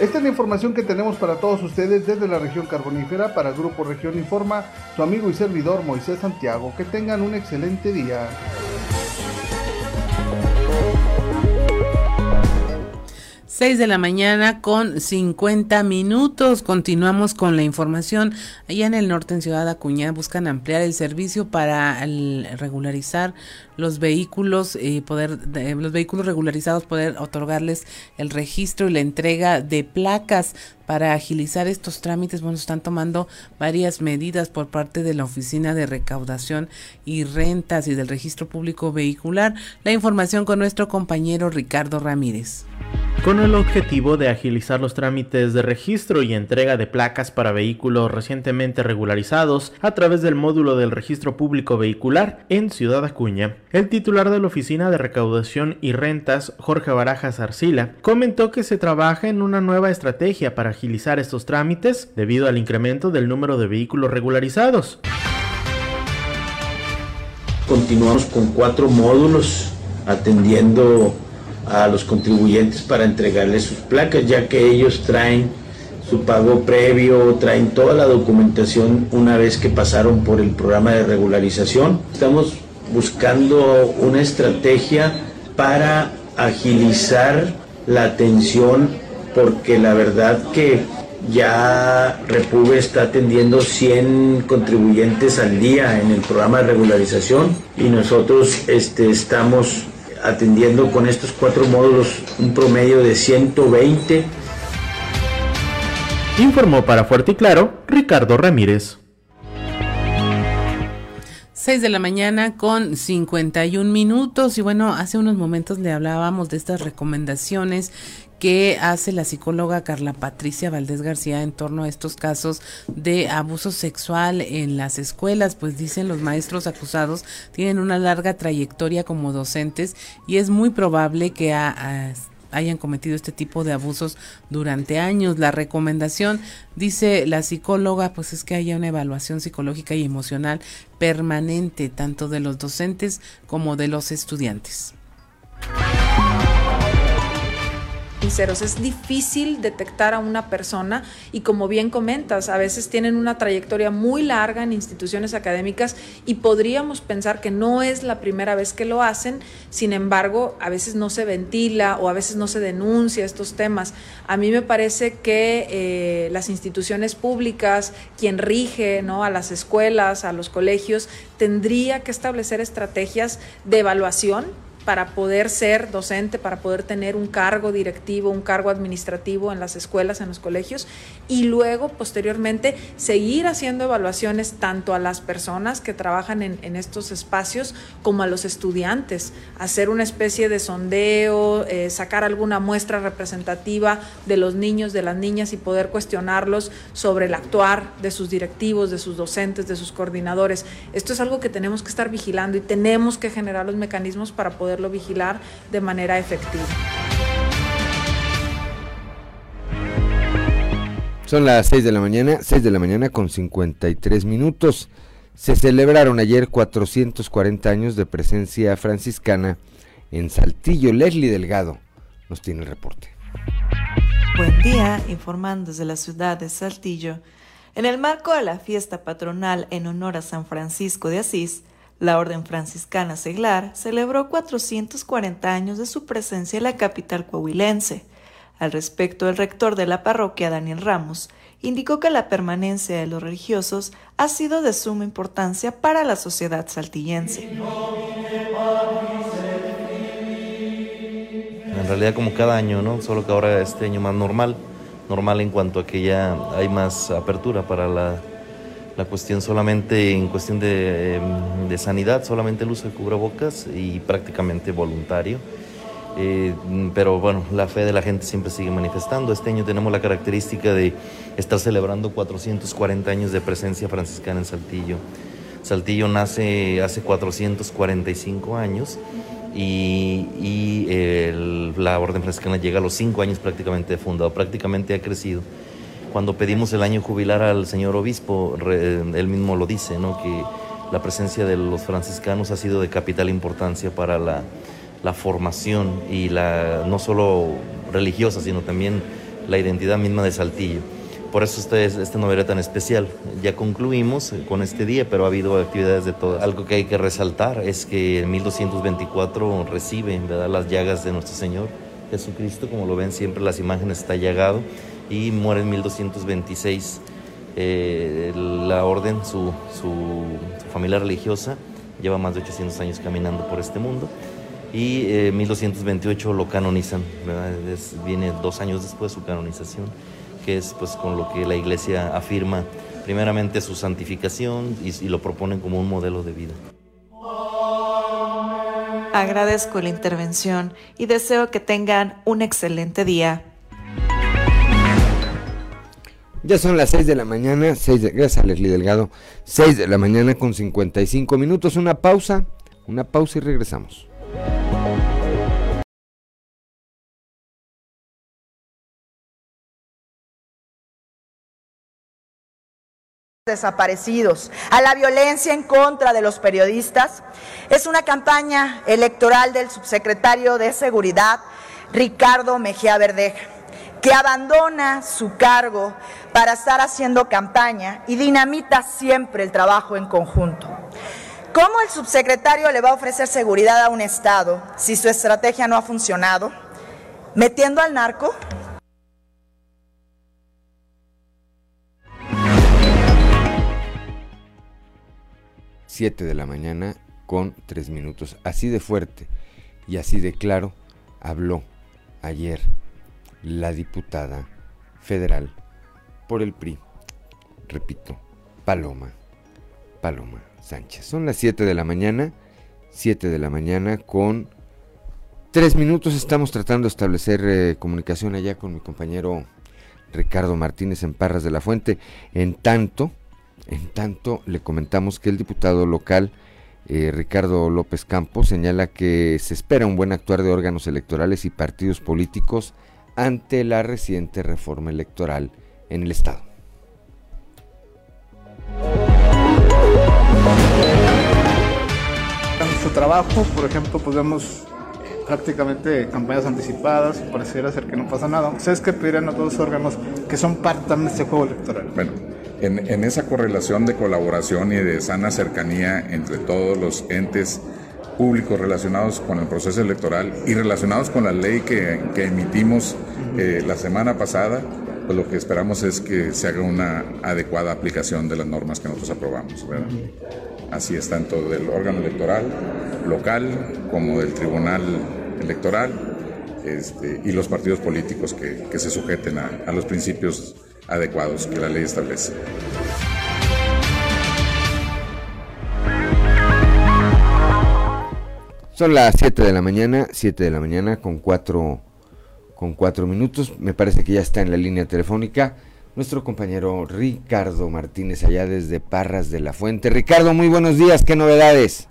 Speaker 23: Esta es la información que tenemos para todos ustedes desde la región carbonífera para Grupo Región Informa, su amigo y servidor Moisés Santiago. Que tengan un excelente día.
Speaker 1: 6 de la mañana con 50 minutos. Continuamos con la información. Allá en el norte, en Ciudad Acuña, buscan ampliar el servicio para regularizar los vehículos y poder, los vehículos regularizados, poder otorgarles el registro y la entrega de placas para agilizar estos trámites. Bueno, están tomando varias medidas por parte de la Oficina de Recaudación y Rentas y del Registro Público Vehicular. La información con nuestro compañero Ricardo Ramírez.
Speaker 25: Con el objetivo de agilizar los trámites de registro y entrega de placas para vehículos recientemente regularizados a través del módulo del registro público vehicular en Ciudad Acuña, el titular de la Oficina de Recaudación y Rentas, Jorge Barajas Arcila, comentó que se trabaja en una nueva estrategia para agilizar estos trámites debido al incremento del número de vehículos regularizados.
Speaker 26: Continuamos con cuatro módulos atendiendo a los contribuyentes para entregarles sus placas, ya que ellos traen su pago previo, traen toda la documentación una vez que pasaron por el programa de regularización. Estamos buscando una estrategia para agilizar la atención porque la verdad que ya Repube está atendiendo 100 contribuyentes al día en el programa de regularización y nosotros este, estamos atendiendo con estos cuatro módulos un promedio de 120.
Speaker 25: Informó para Fuerte y Claro Ricardo Ramírez.
Speaker 1: 6 de la mañana con 51 minutos. Y bueno, hace unos momentos le hablábamos de estas recomendaciones que hace la psicóloga Carla Patricia Valdés García en torno a estos casos de abuso sexual en las escuelas, pues dicen los maestros acusados tienen una larga trayectoria como docentes y es muy probable que hayan cometido este tipo de abusos durante años. La recomendación, dice la psicóloga, pues es que haya una evaluación psicológica y emocional permanente, tanto de los docentes como de los estudiantes
Speaker 27: es difícil detectar a una persona y como bien comentas, a veces tienen una trayectoria muy larga en instituciones académicas y podríamos pensar que no es la primera vez que lo hacen, sin embargo, a veces no se ventila o a veces no se denuncia estos temas. A mí me parece que eh, las instituciones públicas, quien rige ¿no? a las escuelas, a los colegios, tendría que establecer estrategias de evaluación para poder ser docente, para poder tener un cargo directivo, un cargo administrativo en las escuelas, en los colegios, y luego, posteriormente, seguir haciendo evaluaciones tanto a las personas que trabajan en, estos espacios como a los estudiantes, hacer una especie de sondeo, eh, sacar alguna muestra representativa de los niños, de las niñas y poder cuestionarlos sobre el actuar de sus directivos, de sus docentes, de sus coordinadores. Esto es algo que tenemos que estar vigilando y tenemos que generar los mecanismos para poderlo vigilar de manera efectiva.
Speaker 3: Son las 6 de la mañana, 6 de la mañana con 53 minutos. Se celebraron ayer 440 años de presencia franciscana en Saltillo. Leslie Delgado nos tiene el reporte.
Speaker 7: Buen día, informando desde la ciudad de Saltillo. En el marco de la fiesta patronal en honor a San Francisco de Asís, la Orden Franciscana Seglar celebró 440 años de su presencia en la capital coahuilense. Al respecto, el rector de la parroquia, Daniel Ramos, indicó que la permanencia de los religiosos ha sido de suma importancia para la sociedad saltillense.
Speaker 28: En realidad como cada año, ¿no? Solo que ahora este año más normal, normal en cuanto a que ya hay más apertura para la, la cuestión solamente en cuestión de, em, de, sanidad, solamente el uso de cubrebocas y prácticamente voluntario. Eh, pero bueno, la fe de la gente siempre sigue manifestando. Este año tenemos la característica de estar celebrando 440 años de presencia franciscana en Saltillo. Saltillo nace hace 445 años y, la Orden Franciscana llega a los cinco años prácticamente de fundado, prácticamente ha crecido. Cuando pedimos el año jubilar al señor obispo, él mismo lo dice, ¿no? que la presencia de los franciscanos ha sido de capital importancia para la, la formación y la no solo religiosa, sino también la identidad misma de Saltillo. Por eso este, este novela tan especial. Ya concluimos con este día, pero ha habido actividades de todo. Algo que hay que resaltar es que en 1224 recibe ¿verdad? las llagas de nuestro Señor Jesucristo, como lo ven siempre las imágenes está llagado, y muere en 1226 eh, la orden, su, familia religiosa, lleva más de 800 años caminando por este mundo y en eh, 1228 lo canonizan, viene dos años después su canonización que es pues con lo que la iglesia afirma primeramente su santificación y lo proponen como un modelo de vida.
Speaker 7: Agradezco la intervención y deseo que tengan un excelente día.
Speaker 3: Ya son las 6 de la mañana, 6 de, gracias a Leslie Delgado, 6 de la mañana con 55 minutos, una pausa, una pausa y regresamos.
Speaker 29: desaparecidos, a la violencia en contra de los periodistas, es una campaña electoral del subsecretario de Seguridad, Ricardo Mejía Verdeja, que abandona su cargo para estar haciendo campaña y dinamita siempre el trabajo en conjunto. ¿Cómo el subsecretario le va a ofrecer seguridad a un Estado si su estrategia no ha funcionado? ¿Metiendo al narco?
Speaker 3: 7 de la mañana con 3 minutos. Así de fuerte y así de claro habló ayer la diputada federal por el PRI. Repito, Paloma, Paloma Sánchez. Son las 7 de la mañana, 7 de la mañana con 3 minutos. Estamos tratando de establecer eh, comunicación allá con mi compañero Ricardo Martínez en Parras de la Fuente. En tanto, en tanto, le comentamos que el diputado local eh, Ricardo López Campos señala que se espera un buen actuar de órganos electorales y partidos políticos ante la reciente reforma electoral en el Estado.
Speaker 30: En su trabajo, por ejemplo, podemos prácticamente campañas anticipadas, pareciera ser que no pasa nada. ¿Ustedes qué pedirían a todos los órganos que son parte de este juego electoral?
Speaker 31: Bueno, en, esa correlación de colaboración y de sana cercanía entre todos los entes públicos relacionados con el proceso electoral y relacionados con la ley que, emitimos eh, la semana pasada, pues lo que esperamos es que se haga una adecuada aplicación de las normas que nosotros aprobamos. así es tanto del órgano electoral local como del tribunal electoral este, y los partidos políticos que, se sujeten a los principios adecuados que la ley establece.
Speaker 3: Son las 7 de la mañana, 7 de la mañana con 4 con cuatro minutos. Me parece que ya está en la línea telefónica nuestro compañero Ricardo Martínez allá desde Parras de la Fuente. Ricardo, muy buenos días, ¿qué novedades?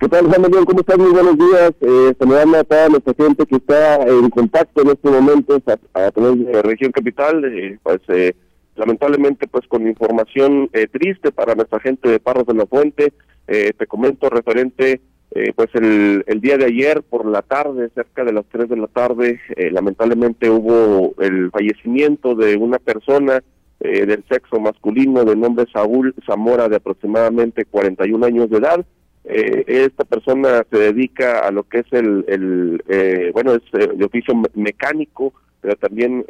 Speaker 32: ¿Qué tal, Juan Manuel? ¿Cómo estás? Muy buenos días. Eh, saludando a toda nuestra gente que está en contacto en este momento a, través de Región Capital. Eh, pues eh, lamentablemente, pues con información eh, triste para nuestra gente de Parras de la Fuente. Eh, te comento referente eh, pues el, el, día de ayer por la tarde, cerca de las 3 de la tarde, eh, lamentablemente hubo el fallecimiento de una persona eh, del sexo masculino de nombre Saúl Zamora de aproximadamente 41 años de edad. esta persona se dedica a lo que es el, el bueno, es de oficio mecánico, pero también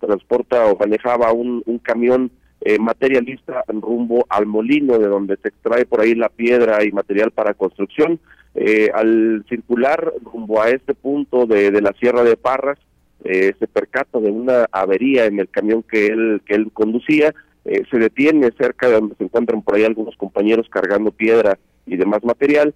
Speaker 32: transporta o manejaba un, un camión eh, materialista rumbo al molino de donde se extrae por ahí la piedra y material para construcción. Eh, al circular rumbo a este punto de, la Sierra de Parras, eh, se percata de una avería en el camión que él, que él conducía, se detiene cerca de donde se encuentran por ahí algunos compañeros cargando piedra y demás material.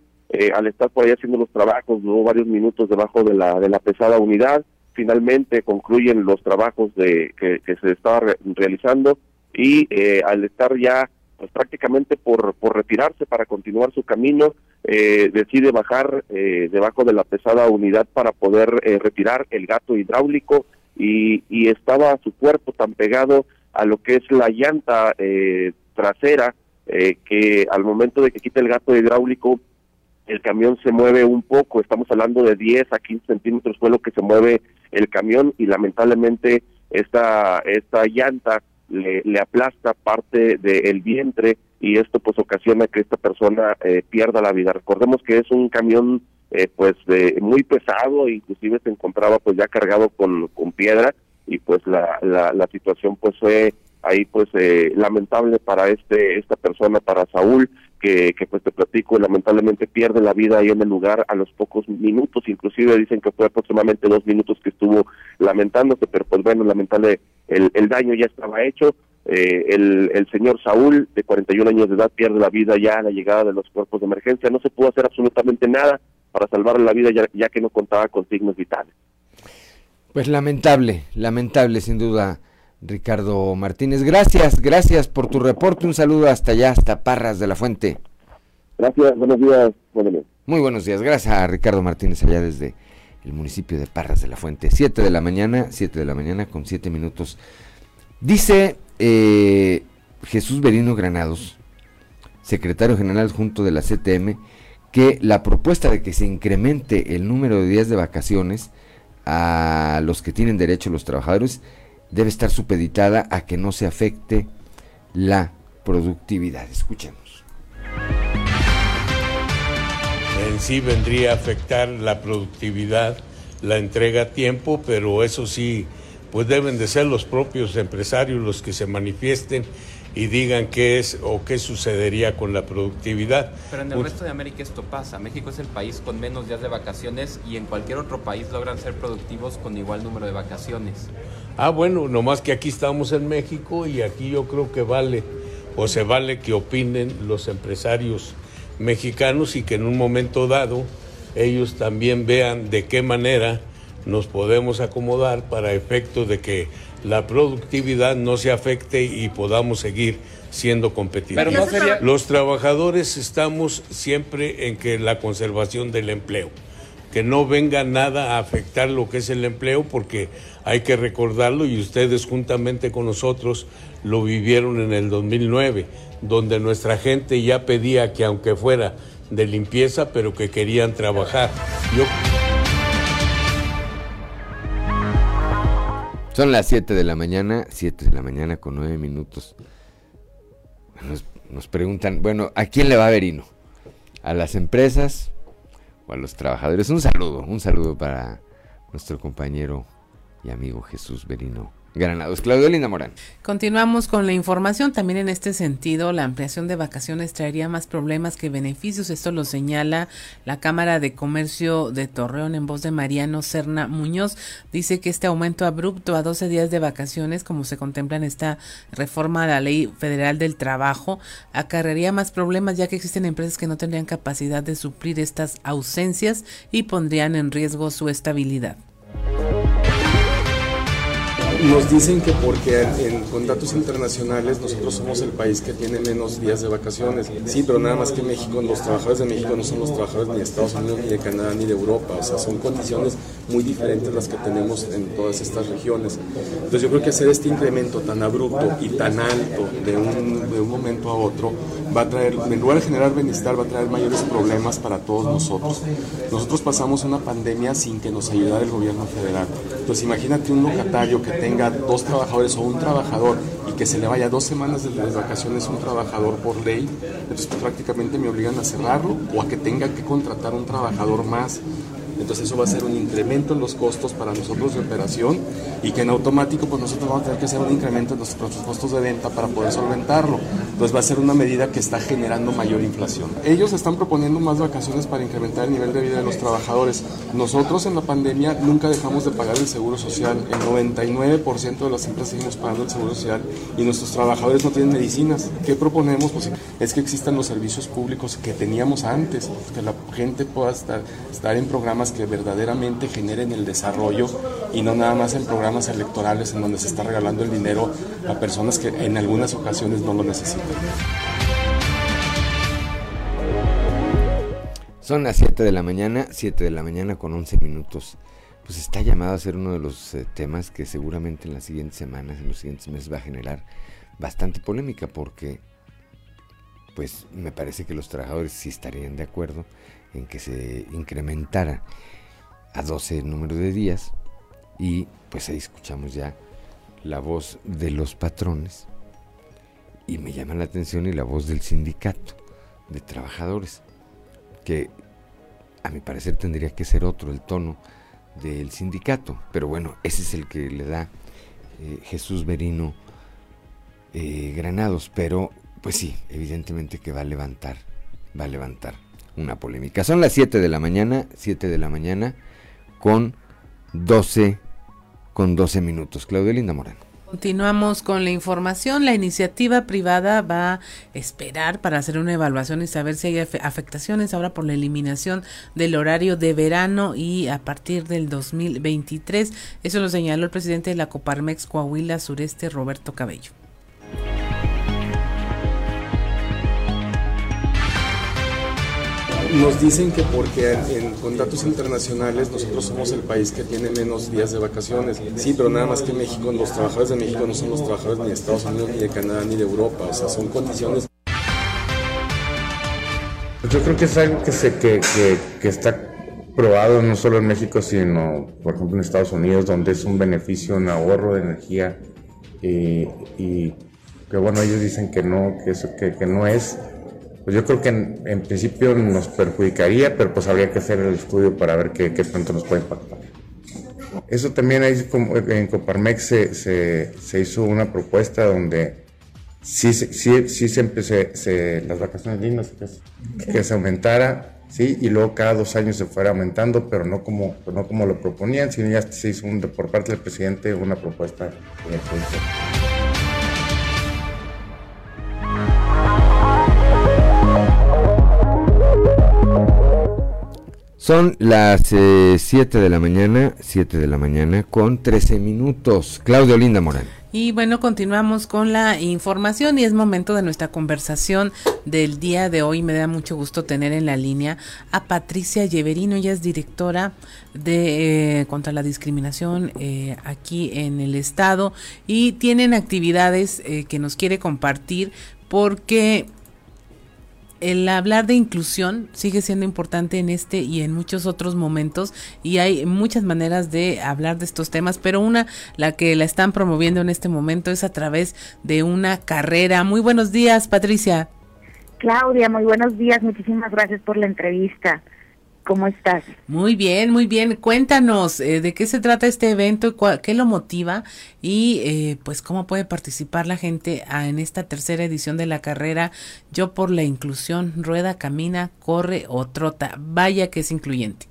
Speaker 32: al estar por ahí haciendo los trabajos, duró varios minutos debajo de la, de la pesada unidad. Finalmente concluyen los trabajos de, que, que se estaba realizando y eh, al estar ya pues, prácticamente por, por retirarse para continuar su camino, eh, decide bajar eh, debajo de la pesada unidad para poder retirar el gato hidráulico y, y estaba su cuerpo tan pegado a lo que es la llanta trasera que al momento de que quita el gato hidráulico el camión se mueve un poco, estamos hablando de 10 a 15 centímetros fue lo que se mueve el camión y lamentablemente esta, esta llanta le, aplasta parte del vientre y esto pues ocasiona que esta persona eh, pierda la vida. Recordemos que es un camión eh, pues de, muy pesado, inclusive se encontraba pues ya cargado con, con piedra y pues la, la, la situación pues fue ahí pues eh, lamentable para este esta persona, para Saúl, que, que pues te platico, lamentablemente pierde la vida ahí en el lugar a los pocos minutos, inclusive dicen que fue aproximadamente dos minutos que estuvo lamentándose, pero pues bueno, lamentable, el, el daño ya estaba hecho, eh, el, el señor Saúl, de 41 años de edad, pierde la vida ya a la llegada de los cuerpos de emergencia, no se pudo hacer absolutamente nada para salvarle la vida ya, ya que no contaba con signos vitales.
Speaker 3: Pues lamentable, lamentable sin duda Ricardo Martínez. Gracias, gracias por tu reporte. Un saludo hasta allá, hasta Parras de la Fuente.
Speaker 32: Gracias, buenos días.
Speaker 3: Muy buenos días. Gracias a Ricardo Martínez allá desde el municipio de Parras de la Fuente. Siete de la mañana, siete de la mañana con siete minutos. Dice eh, Jesús Berino Granados, secretario general junto de la CTM, que la propuesta de que se incremente el número de días de vacaciones a los que tienen derecho los trabajadores debe estar supeditada a que no se afecte la productividad. Escuchemos.
Speaker 33: En sí vendría a afectar la productividad, la entrega a tiempo, pero eso sí, pues deben de ser los propios empresarios los que se manifiesten y digan qué es o qué sucedería con la productividad.
Speaker 34: Pero en el resto de América esto pasa. México es el país con menos días de vacaciones y en cualquier otro país logran ser productivos con igual número de vacaciones.
Speaker 33: Ah, bueno, nomás que aquí estamos en México y aquí yo creo que vale o se vale que opinen los empresarios mexicanos y que en un momento dado ellos también vean de qué manera nos podemos acomodar para efecto de que la productividad no se afecte y podamos seguir siendo competitivos. Los trabajadores estamos siempre en que la conservación del empleo, que no venga nada a afectar lo que es el empleo porque hay que recordarlo y ustedes juntamente con nosotros lo vivieron en el 2009, donde nuestra gente ya pedía que aunque fuera de limpieza, pero que querían trabajar. Yo
Speaker 3: Son las 7 de la mañana, 7 de la mañana con 9 minutos. Nos, preguntan, bueno, ¿a quién le va Verino? ¿A las empresas o a los trabajadores? Un saludo, un saludo para nuestro compañero y amigo Jesús Verino Granados. Claudio Linda Morán.
Speaker 1: Continuamos con la información. También en este sentido, la ampliación de vacaciones traería más problemas que beneficios. Esto lo señala la Cámara de Comercio de Torreón en voz de Mariano Serna Muñoz. Dice que este aumento abrupto a 12 días de vacaciones, como se contempla en esta reforma a la Ley Federal del Trabajo, acarrearía más problemas ya que existen empresas que no tendrían capacidad de suplir estas ausencias y pondrían en riesgo su estabilidad.
Speaker 35: Nos dicen que porque en, con datos internacionales nosotros somos el país que tiene menos días de vacaciones. Sí, pero nada más que México, los trabajadores de México no son los trabajadores ni de Estados Unidos, ni de Canadá, ni de Europa. O sea, son condiciones muy diferentes las que tenemos en todas estas regiones. Entonces yo creo que hacer este incremento tan abrupto y tan alto de un, de un momento a otro va a traer, en lugar de generar bienestar, va a traer mayores problemas para todos nosotros. Nosotros pasamos una pandemia sin que nos ayudara el gobierno federal. Entonces imagínate un locatario que tenga dos trabajadores o un trabajador y que se le vaya dos semanas de vacaciones un trabajador por ley, entonces prácticamente me obligan a cerrarlo o a que tenga que contratar un trabajador más entonces eso va a ser un incremento en los costos para nosotros de operación y que en automático pues nosotros vamos a tener que hacer un incremento en nuestros costos de venta para poder solventarlo. Entonces va a ser una medida que está generando mayor inflación. Ellos están proponiendo más vacaciones para incrementar el nivel de vida de los trabajadores. Nosotros en la pandemia nunca dejamos de pagar el seguro social. El 99% de las empresas seguimos pagando el seguro social y nuestros trabajadores no tienen medicinas. ¿Qué proponemos? Pues es que existan los servicios públicos que teníamos antes, que la gente pueda estar, estar en programas que verdaderamente generen el desarrollo y no nada más en programas electorales en donde se está regalando el dinero a personas que en algunas ocasiones no lo necesitan.
Speaker 3: Son las 7 de la mañana, 7 de la mañana con 11 minutos. Pues está llamado a ser uno de los eh, temas que seguramente en las siguientes semanas, en los siguientes meses va a generar bastante polémica porque pues me parece que los trabajadores sí estarían de acuerdo en que se incrementara a 12 el número de días y pues ahí escuchamos ya la voz de los patrones y me llama la atención y la voz del sindicato de trabajadores que a mi parecer tendría que ser otro el tono del sindicato pero bueno ese es el que le da eh, Jesús Berino eh, Granados pero pues sí evidentemente que va a levantar va a levantar una polémica. Son las 7 de la mañana, 7 de la mañana con 12 con 12 minutos. Claudia Linda Morán.
Speaker 1: Continuamos con la información. La iniciativa privada va a esperar para hacer una evaluación y saber si hay afectaciones ahora por la eliminación del horario de verano y a partir del 2023. Eso lo señaló el presidente de la Coparmex Coahuila Sureste, Roberto Cabello.
Speaker 35: Nos dicen que porque en, con datos internacionales nosotros somos el país que tiene menos días de vacaciones. Sí, pero nada más que México, los trabajadores de México no son los trabajadores ni de Estados Unidos, ni de Canadá, ni de Europa. O sea, son condiciones.
Speaker 36: Yo creo que es algo que, se, que, que, está probado no solo en México, sino, por ejemplo, en Estados Unidos, donde es un beneficio, un ahorro de energía. Eh, y que bueno, ellos dicen que no, que eso que, que no es pues yo creo que en, principio nos perjudicaría, pero pues habría que hacer el estudio para ver qué, qué tanto nos puede impactar. Eso también ahí en Coparmex se, se, hizo una propuesta donde sí, sí, sí se, se, las vacaciones dignas que, se aumentara, sí, y luego cada dos años se fuera aumentando, pero no como, no como lo proponían, sino ya se hizo por parte del presidente una propuesta en el
Speaker 3: Son las 7 eh, de la mañana, 7 de la mañana con 13 minutos. Claudio Linda Morán.
Speaker 1: Y bueno, continuamos con la información y es momento de nuestra conversación del día de hoy. Me da mucho gusto tener en la línea a Patricia Lleverino, ella es directora de eh, contra la discriminación eh, aquí en el estado y tienen actividades que nos quiere compartir porque el hablar de inclusión sigue siendo importante en este y en muchos otros momentos y hay muchas maneras de hablar de estos temas, pero una, la que la están promoviendo en este momento es a través de una carrera. Muy buenos días, Patricia.
Speaker 37: Claudia, muy buenos días, muchísimas gracias por la entrevista. ¿Cómo estás?
Speaker 1: Muy bien, muy bien. Cuéntanos eh, de qué se trata este evento, qué lo motiva y eh, pues cómo puede participar la gente en esta tercera edición de la carrera Yo por la Inclusión, Rueda, Camina, Corre o Trota. Vaya que es incluyente.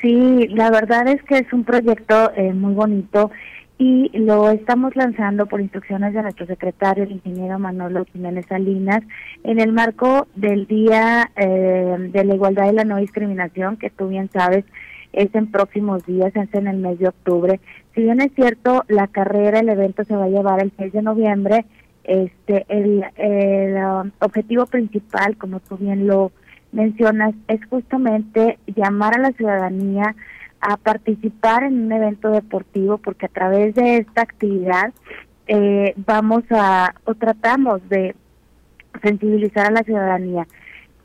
Speaker 37: Sí, la verdad es que es un proyecto eh, muy bonito y lo estamos lanzando por instrucciones de nuestro secretario, el ingeniero Manolo Jiménez Salinas, en el marco del Día eh, de la Igualdad y la No Discriminación, que tú bien sabes es en próximos días, es en el mes de octubre. Si bien es cierto, la carrera, el evento se va a llevar el 6 de noviembre, este, el, um, objetivo principal, como tú bien lo mencionas, es justamente llamar a la ciudadanía a participar en un evento deportivo porque a través de esta actividad eh, vamos a o tratamos de sensibilizar a la ciudadanía.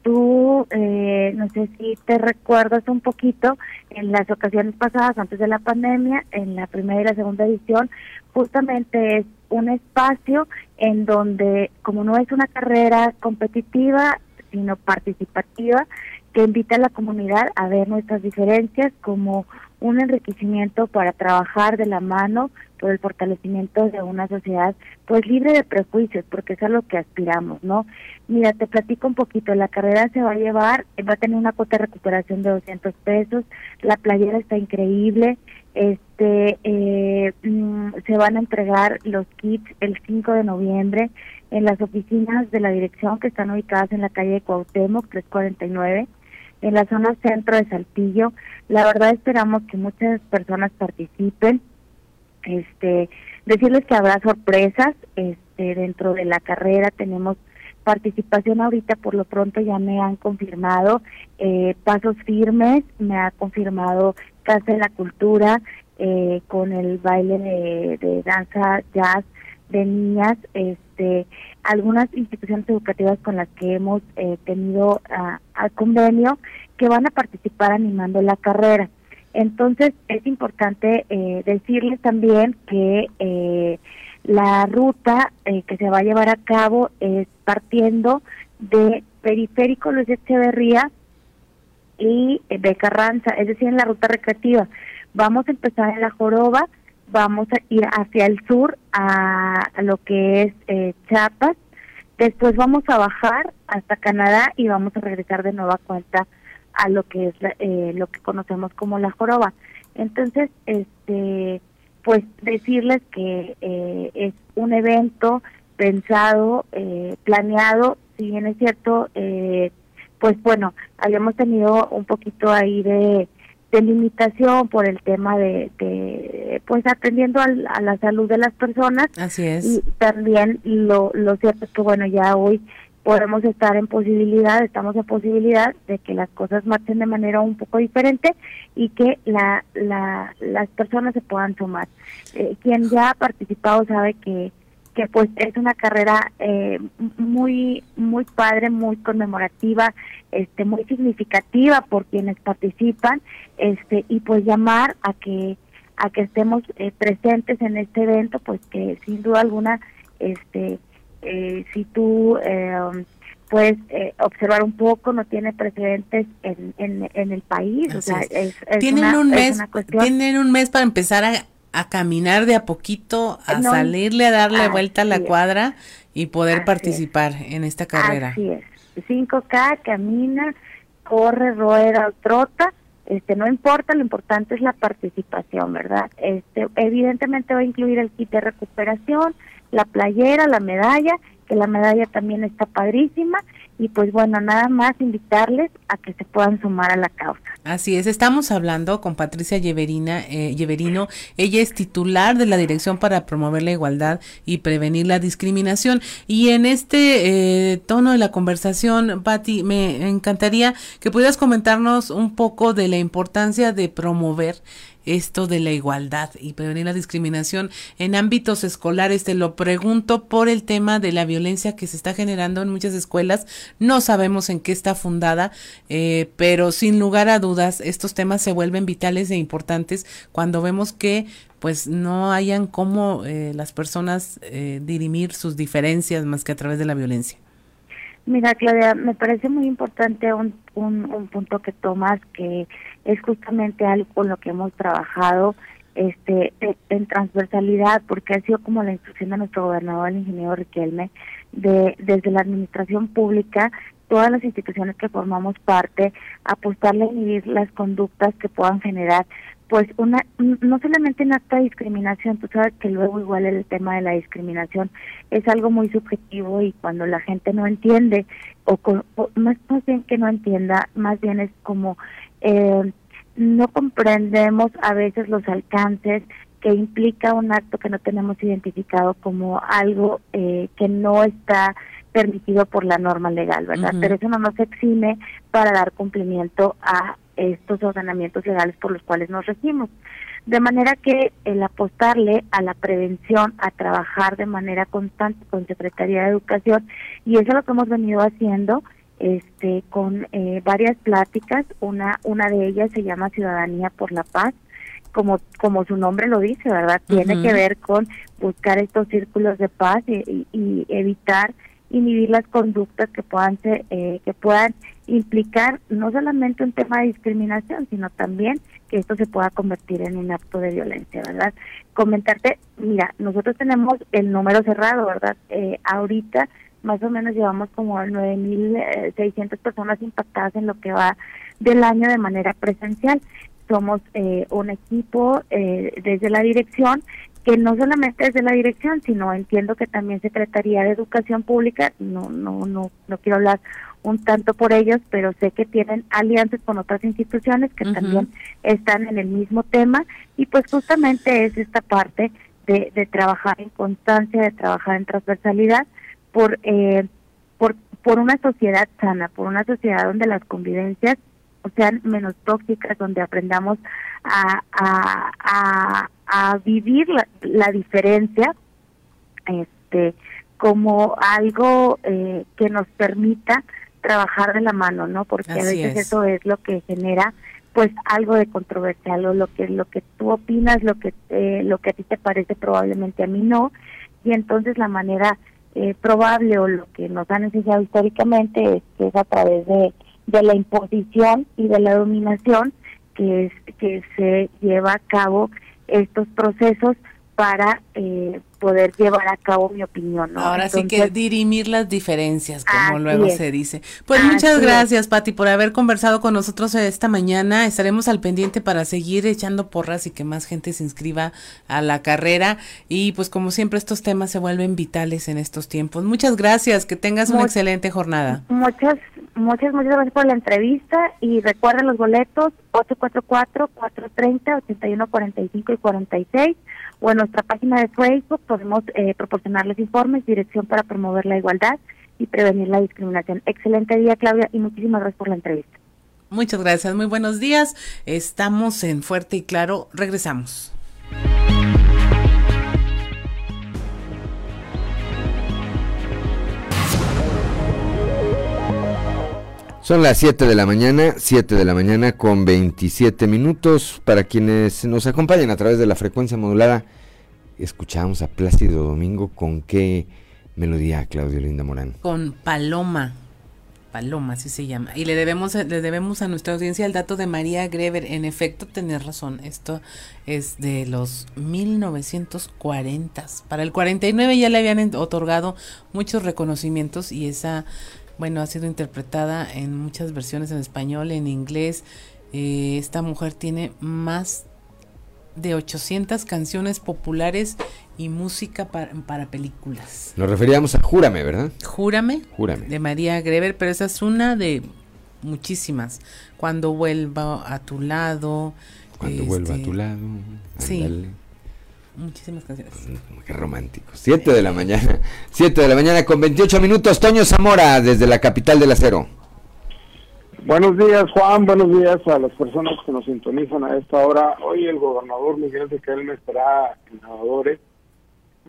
Speaker 37: Tú, eh, no sé si te recuerdas un poquito, en las ocasiones pasadas, antes de la pandemia, en la primera y la segunda edición, justamente es un espacio en donde, como no es una carrera competitiva, sino participativa, que invita a la comunidad a ver nuestras diferencias como un enriquecimiento para trabajar de la mano por el fortalecimiento de una sociedad pues libre de prejuicios, porque es a lo que aspiramos, ¿no? Mira, te platico un poquito, la carrera se va a llevar, va a tener una cuota de recuperación de 200 pesos, la playera está increíble, este eh, mm, se van a entregar los kits el 5 de noviembre en las oficinas de la dirección que están ubicadas en la calle de Cuauhtémoc 349 en la zona centro de Saltillo. La verdad esperamos que muchas personas participen. Este, decirles que habrá sorpresas este, dentro de la carrera. Tenemos participación ahorita, por lo pronto ya me han confirmado eh, Pasos Firmes, me ha confirmado Casa de la Cultura eh, con el baile de, de danza jazz de niñas, este, algunas instituciones educativas con las que hemos eh, tenido uh, al convenio que van a participar animando la carrera. Entonces es importante eh, decirles también que eh, la ruta eh, que se va a llevar a cabo es partiendo de Periférico Luis Echeverría y de Carranza, es decir, en la ruta recreativa. Vamos a empezar en la Joroba, vamos a ir hacia el sur a, lo que es eh, Chiapas, después vamos a bajar hasta Canadá y vamos a regresar de nueva cuenta a lo que es eh, lo que conocemos como la joroba. Entonces, este, pues decirles que eh, es un evento pensado, eh, planeado, si bien es cierto, eh, pues bueno, habíamos tenido un poquito ahí de de limitación por el tema de, de pues atendiendo al, a la salud de las personas.
Speaker 1: Así es.
Speaker 37: Y también lo, lo cierto es que bueno, ya hoy podemos estar en posibilidad, estamos en posibilidad de que las cosas marchen de manera un poco diferente y que la, la, las personas se puedan sumar. Eh, quien ya ha participado sabe que que pues es una carrera eh, muy muy padre, muy conmemorativa, este muy significativa por quienes participan, este y pues llamar a que a que estemos eh, presentes en este evento, pues que sin duda alguna este eh, si tú puedes observar un poco, no tiene precedentes en, en, en el país. o sea, es,
Speaker 1: tienen un mes, tienen un mes para empezar a, a caminar de a poquito, a salirle a darle vuelta a la cuadra y poder participar en esta carrera.
Speaker 37: Así es. 5K, camina, corre, rueda trota, este no importa, lo importante es la participación, ¿verdad? Este evidentemente va a incluir el kit de recuperación, la playera, la medalla, que la medalla también está padrísima y pues bueno, nada más invitarles a que se puedan sumar a la causa.
Speaker 1: Así es, estamos hablando con Patricia Lleverina, eh, ella es titular de la Dirección para Promover la Igualdad y Prevenir la Discriminación y en este eh, tono de la conversación, Patti, me encantaría que pudieras comentarnos un poco de la importancia de promover esto de la igualdad y prevenir la discriminación en ámbitos escolares. Te lo pregunto por el tema de la violencia que se está generando en muchas escuelas. No sabemos en qué está fundada, eh, pero sin lugar a dudas estos temas se vuelven vitales e importantes cuando vemos que pues no hayan cómo eh, las personas eh, dirimir sus diferencias más que a través de la violencia.
Speaker 37: Mira, Claudia, me parece muy importante un, un, punto que tomas, que es justamente algo con lo que hemos trabajado este en transversalidad, porque ha sido como la instrucción de nuestro gobernador, el ingeniero Riquelme, de desde la administración pública, todas las instituciones que formamos parte, apostarle a inhibir las conductas que puedan generar pues una no solamente en acta de discriminación, tú sabes que luego igual el tema de la discriminación es algo muy subjetivo y cuando la gente no entiende o, más, bien que no entienda, más bien es como eh, no comprendemos a veces los alcances que implica un acto que no tenemos identificado como algo eh, que no está permitido por la norma legal, ¿verdad? Pero eso no nos exime para dar cumplimiento a estos ordenamientos legales por los cuales nos regimos. De manera que el apostarle a la prevención, a trabajar de manera constante con Secretaría de Educación, y eso es lo que hemos venido haciendo este con eh, varias pláticas, una, una de ellas se llama Ciudadanía por la Paz, como, como su nombre lo dice, ¿verdad? Tiene que ver con buscar estos círculos de paz y, y evitar inhibir las conductas que puedan ser, eh, que puedan implicar no solamente un tema de discriminación, sino también que esto se pueda convertir en un acto de violencia, ¿verdad? Comentarte, mira, nosotros tenemos el número cerrado, ¿verdad? Eh, ahorita más o menos llevamos como 9.600 personas impactadas en lo que va del año de manera presencial. Somos eh, un equipo eh, desde la dirección que no solamente es de la dirección, sino entiendo que también Secretaría de Educación Pública, no, no, no, no quiero hablar un tanto por ellos, pero sé que tienen alianzas con otras instituciones que también están en el mismo tema y pues justamente es esta parte de, de trabajar en constancia, de trabajar en transversalidad por, eh, por, por una sociedad sana, por una sociedad donde las convivencias sean menos tóxicas, donde aprendamos a, a, a, vivir la, diferencia este como algo eh, que nos permita trabajar de la mano, ¿no? Porque a veces eso es lo que genera pues algo de controversia, algo lo que lo que tú opinas, lo que eh, lo que a ti te parece probablemente a mí no, y entonces la manera eh, probable o lo que nos han enseñado históricamente es que es a través de de la imposición y de la dominación que es que se lleva a cabo estos procesos para eh, poder llevar a cabo mi opinión. ¿no?
Speaker 1: Ahora sí que dirimir las diferencias, como luego se dice. Pues muchas gracias, Pati, por haber conversado con nosotros esta mañana. Estaremos al pendiente para seguir echando porras y que más gente se inscriba a la carrera. Y pues como siempre estos temas se vuelven vitales en estos tiempos. Muchas gracias, que tengas una excelente jornada.
Speaker 37: Muchas, muchas, muchas gracias por la entrevista y recuerden los boletos 844-430-8145 y 46 o en nuestra página de Facebook podemos eh, proporcionarles informes, dirección para promover la igualdad y prevenir la discriminación. Excelente día, Claudia, y muchísimas gracias por la entrevista.
Speaker 1: Muchas gracias, muy buenos días. Estamos en Fuerte y Claro, regresamos.
Speaker 3: Son las 7 de la mañana, 7 de la mañana con 27 minutos. Para quienes nos acompañan a través de la frecuencia modulada, escuchamos a Plácido Domingo con qué melodía, Claudio Linda Morán.
Speaker 1: Con Paloma. Paloma, así se llama. Y le debemos, debemos a nuestra audiencia el dato de María Greber. En efecto, tenés razón. Esto es de los 1940. Para el 49 ya le habían otorgado muchos reconocimientos y esa bueno, ha sido interpretada en muchas versiones en español, en inglés. Eh, esta mujer tiene más de 800 canciones populares y música para, películas.
Speaker 3: Nos referíamos a Júrame, ¿verdad?
Speaker 1: Júrame.
Speaker 3: Júrame.
Speaker 1: De María Greber, pero esa es una de muchísimas. Cuando vuelva a tu lado.
Speaker 3: Cuando vuelva a este, tu lado.
Speaker 1: Sí. Muchísimas canciones.
Speaker 3: Qué romántico. Siete de la mañana. [LAUGHS] Siete de la mañana con 28 minutos. Toño Zamora, desde la capital del acero.
Speaker 38: Buenos días, Juan. Buenos días a las personas que nos sintonizan a esta hora. Hoy el gobernador Miguel de me estará en Nadadores.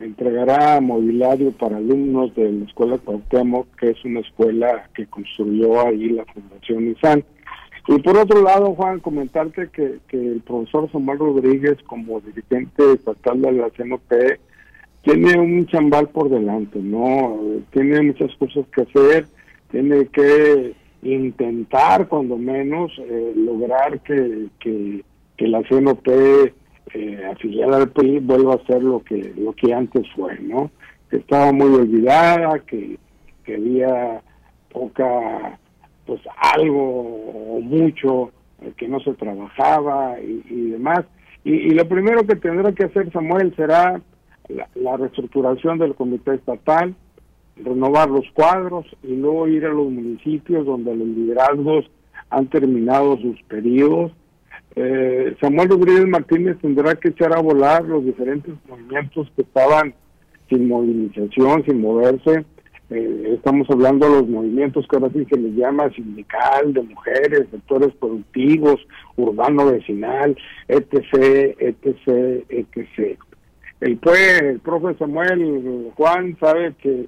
Speaker 38: Entregará mobiliario para alumnos de la Escuela Cuauhtémoc, que es una escuela que construyó ahí la Fundación Nissan. Y por otro lado, Juan, comentarte que, que el profesor Samuel Rodríguez, como dirigente estatal de la CNP, tiene un chambal por delante, ¿no? Tiene muchas cosas que hacer, tiene que intentar, cuando menos, eh, lograr que, que, que la CNOP eh, afiliada al PRI vuelva a ser lo que, lo que antes fue, ¿no? Que estaba muy olvidada, que, que había poca, pues algo o mucho eh, que no se trabajaba y, demás. Y, lo primero que tendrá que hacer Samuel será la, reestructuración del comité estatal, renovar los cuadros y luego ir a los municipios donde los liderazgos han terminado sus periodos. Eh, Samuel Rodríguez Martínez tendrá que echar a volar los diferentes movimientos que estaban sin movilización, sin moverse, eh, estamos hablando de los movimientos que ahora sí se les llama sindical, de mujeres, sectores productivos, urbano vecinal, etc., etc., etc. El, pues, el profe Samuel Juan sabe que,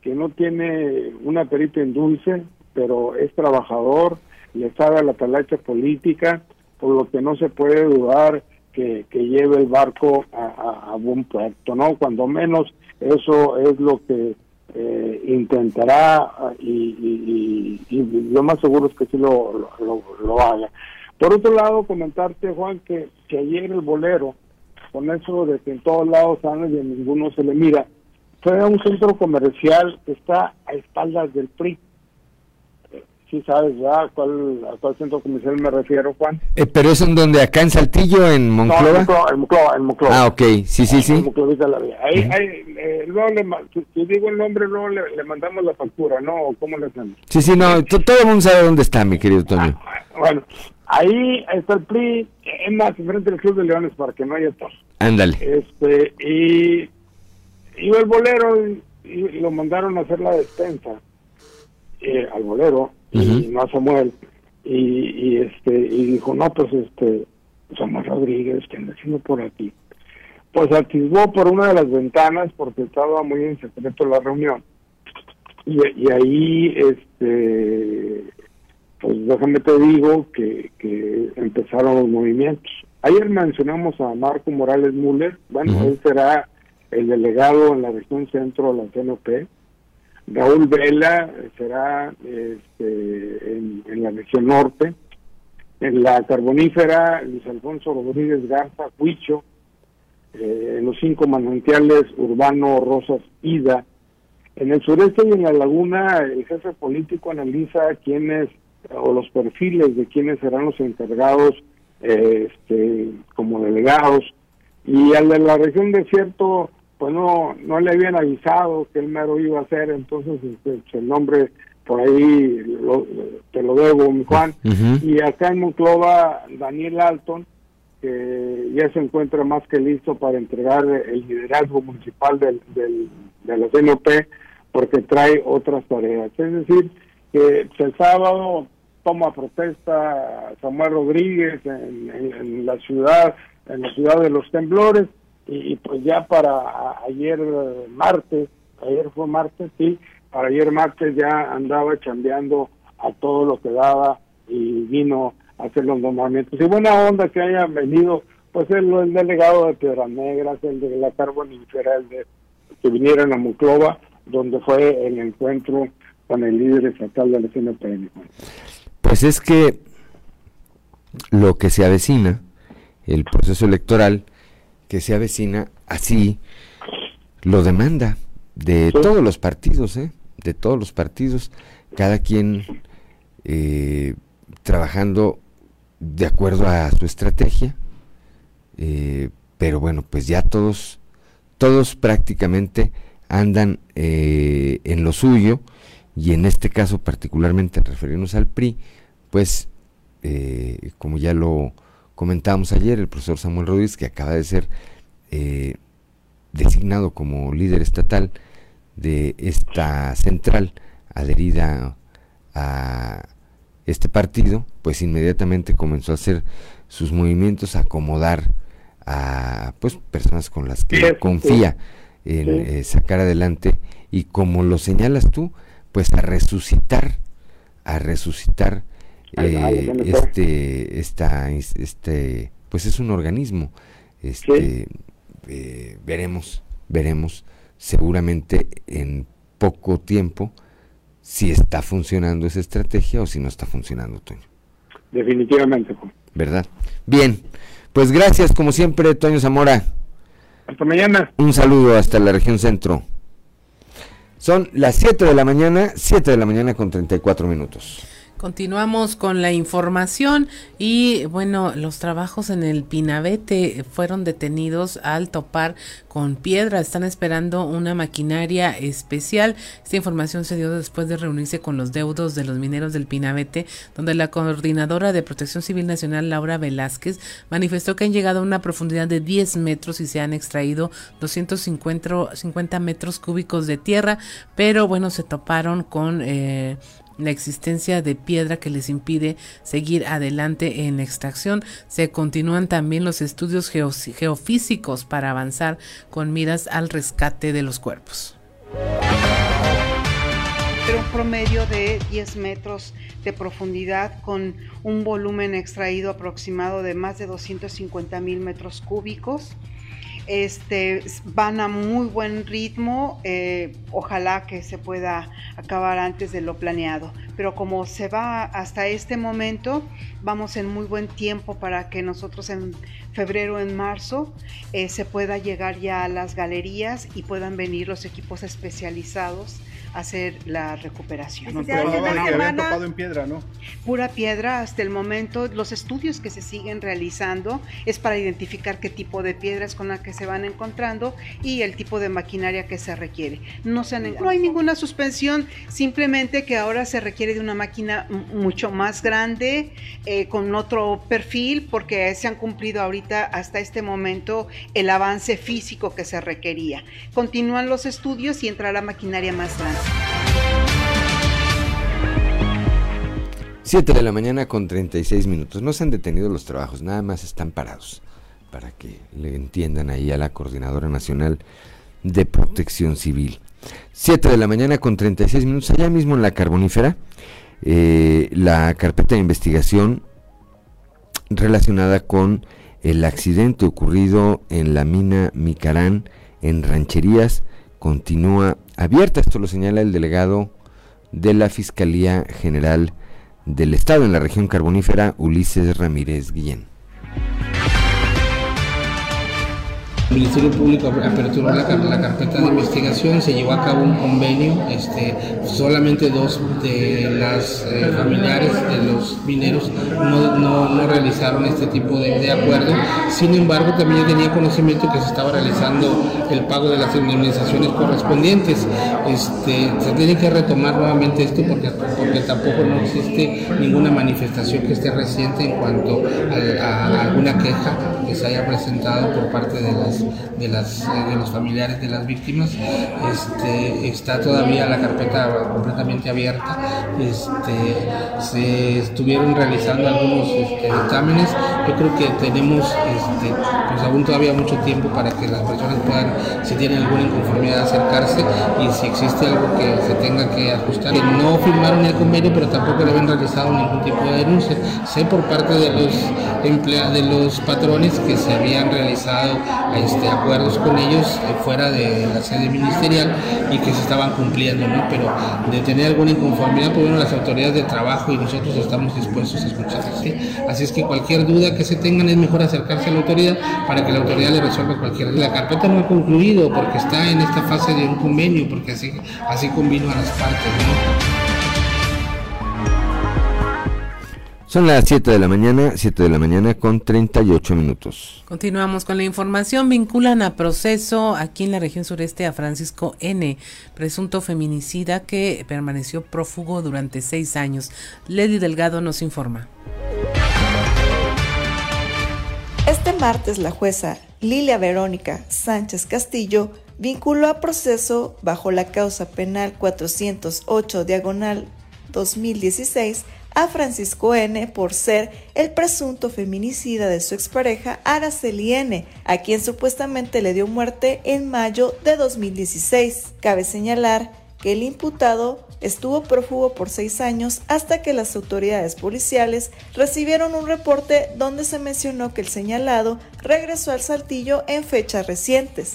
Speaker 38: que no tiene una perita en dulce, pero es trabajador, le sabe a la talacha política, por lo que no se puede dudar que, que lleve el barco a, a buen puerto, ¿no? Cuando menos eso es lo que eh, intentará y, lo más seguro es que sí lo, lo, haga. Por otro lado, comentarte, Juan, que, que ayer el bolero, con eso de que en todos lados anda y en ninguno se le mira, fue a un centro comercial que está a espaldas del PRI sí sabes ya a cuál, a cuál centro comercial me refiero, Juan.
Speaker 3: Eh, pero es en donde, acá en Saltillo, en Monclova.
Speaker 38: No, en Monclova, en Monclova.
Speaker 3: Ah, ok, sí, sí, sí.
Speaker 38: En la. Ahí, ahí, eh, luego le, si, digo el nombre, luego le, mandamos la factura, ¿no? ¿Cómo le hacemos?
Speaker 3: Sí, sí, no, todo el mundo sabe dónde está, mi querido Toño.
Speaker 38: Ah, bueno, ahí está el PRI, es más, frente al Club de Leones, para que no haya tos.
Speaker 3: Ándale.
Speaker 38: Este, y iba el bolero y, y, lo mandaron a hacer la despensa eh, al bolero y no a Samuel. Y, y, este y dijo, no, pues este, Samuel Rodríguez, que anda por aquí. Pues atisbó por una de las ventanas porque estaba muy en secreto la reunión. Y, y ahí, este, pues déjame te digo que, que empezaron los movimientos. Ayer mencionamos a Marco Morales Müller, bueno, él será el delegado en la región centro de la CNP, Raúl Vela será este, en, la región norte. En la carbonífera, Luis Alfonso Rodríguez Garza, Huicho. Eh, en los cinco manantiales, Urbano, Rosas, Ida. En el sureste y en la laguna, el jefe político analiza quiénes o los perfiles de quiénes serán los encargados eh, este, como delegados. Y al de la región desierto, pues no, no le habían avisado que el mero iba a hacer, entonces este, el nombre por ahí te lo debo, mi Juan. Y acá en Monclova, Daniel Alton, que ya se encuentra más que listo para entregar el liderazgo municipal del, del, de la CNOP, porque trae otras tareas. Es decir, que el sábado toma protesta Samuel Rodríguez en la ciudad, en la ciudad de los temblores, y, pues ya para ayer martes, ayer fue martes, sí, para ayer martes ya andaba chambeando a todo lo que daba y vino a hacer los nombramientos. Y buena onda que haya venido, pues el, el delegado de Piedras Negras, el de la carbonífera, el de que vinieron a Muclova, donde fue el encuentro con el líder estatal de la CNPN.
Speaker 3: Pues es que lo que se avecina, el proceso electoral, que se avecina así lo demanda de todos los partidos, ¿eh? de todos los partidos, cada quien eh, trabajando de acuerdo a su estrategia, eh, pero bueno, pues ya todos, todos prácticamente andan en lo suyo y en este caso particularmente al referirnos al PRI, pues como ya lo comentábamos ayer, el profesor Samuel Rodríguez, que acaba de ser eh, designado como líder estatal de esta central adherida a este partido, pues inmediatamente comenzó a hacer sus movimientos, a acomodar a pues personas con las que confía en eh, sacar adelante y como lo señalas tú, pues a resucitar, a resucitar eh, este, esta, este, pues es un organismo, este, eh, veremos, veremos, seguramente en poco tiempo si está funcionando esa estrategia o si no está funcionando, Toño.
Speaker 38: Definitivamente.
Speaker 3: ¿Verdad? Bien, pues gracias como siempre, Toño Zamora.
Speaker 38: Hasta mañana.
Speaker 3: Un saludo hasta la región centro. Son las 7 de la mañana, 7 de la mañana con 34 minutos.
Speaker 1: Continuamos con la información y bueno, los trabajos en el Pinabete fueron detenidos al topar con piedra. Están esperando una maquinaria especial. Esta información se dio después de reunirse con los deudos de los mineros del Pinabete, donde la coordinadora de Protección Civil Nacional, Laura Velázquez, manifestó que han llegado a una profundidad de 10 metros y se han extraído 250 metros cúbicos de tierra, pero bueno, se toparon con... Eh, la existencia de piedra que les impide seguir adelante en la extracción. Se continúan también los estudios geofísicos para avanzar con miras al rescate de los cuerpos.
Speaker 39: un promedio de 10 metros de profundidad con un volumen extraído aproximado de más de 250 mil metros cúbicos este, van a muy buen ritmo, eh, ojalá que se pueda acabar antes de lo planeado, pero como se va hasta este momento, vamos en muy buen tiempo para que nosotros en febrero, en marzo, eh, se pueda llegar ya a las galerías y puedan venir los equipos especializados hacer la recuperación.
Speaker 23: No, pero habían topado en piedra, ¿no?
Speaker 39: Pura piedra hasta el momento. Los estudios que se siguen realizando es para identificar qué tipo de piedras con la que se van encontrando y el tipo de maquinaria que se requiere. No, se no hay ninguna suspensión, simplemente que ahora se requiere de una máquina mucho más grande, eh, con otro perfil, porque se han cumplido ahorita hasta este momento el avance físico que se requería. Continúan los estudios y entra la maquinaria más grande.
Speaker 3: 7 de la mañana con 36 minutos. No se han detenido los trabajos, nada más están parados. Para que le entiendan ahí a la Coordinadora Nacional de Protección Civil. 7 de la mañana con 36 minutos. Allá mismo en la carbonífera, eh, la carpeta de investigación relacionada con el accidente ocurrido en la mina Micarán en Rancherías continúa abierta. Esto lo señala el delegado de la Fiscalía General del Estado en la región carbonífera, Ulises Ramírez Guillén.
Speaker 40: El Ministerio Público aperturó la, carpeta de investigación, se llevó a cabo un convenio, este, solamente dos de las eh, familiares de los mineros no, realizaron este tipo de, acuerdo, sin embargo también tenía conocimiento que se estaba realizando el pago de las indemnizaciones correspondientes. Este, se tiene que retomar nuevamente esto porque, porque tampoco no existe ninguna manifestación que esté reciente en cuanto a alguna queja que se haya presentado por parte de las de, las, eh, de los familiares de las víctimas. Este, está todavía la carpeta completamente abierta. Este, se estuvieron realizando algunos este, exámenes. Yo creo que tenemos este, pues aún todavía mucho tiempo para que las personas puedan, si tienen alguna inconformidad, acercarse y si existe algo que se tenga que ajustar. No firmaron el convenio, pero tampoco le habían realizado ningún tipo de denuncia. Sé por parte de los empleados, de los patrones que se habían realizado este, acuerdos con ellos eh, fuera de la sede ministerial y que se estaban cumpliendo, ¿no? Pero de tener alguna inconformidad, pues bueno, las autoridades de trabajo y nosotros estamos dispuestos a escuchar, ¿sí? Así es que cualquier duda que se tengan es mejor acercarse a la autoridad para que la autoridad le resuelva cualquier La carpeta no ha concluido porque está en esta fase de un convenio, porque así, así convino a las partes.
Speaker 3: Son las 7 de la mañana, 7 de la mañana con 38 minutos.
Speaker 1: Continuamos con la información. Vinculan a proceso aquí en la región sureste a Francisco N., presunto feminicida que permaneció prófugo durante seis años. Lady Delgado nos informa.
Speaker 7: Este martes la jueza Lilia Verónica Sánchez Castillo vinculó a proceso bajo la causa penal 408 diagonal 2016 a Francisco N. por ser el presunto feminicida de su expareja Araceli N., a quien supuestamente le dio muerte en mayo de 2016. Cabe señalar que el imputado estuvo prófugo por seis años hasta que las autoridades policiales recibieron un reporte donde se mencionó que el señalado regresó al Saltillo en fechas recientes.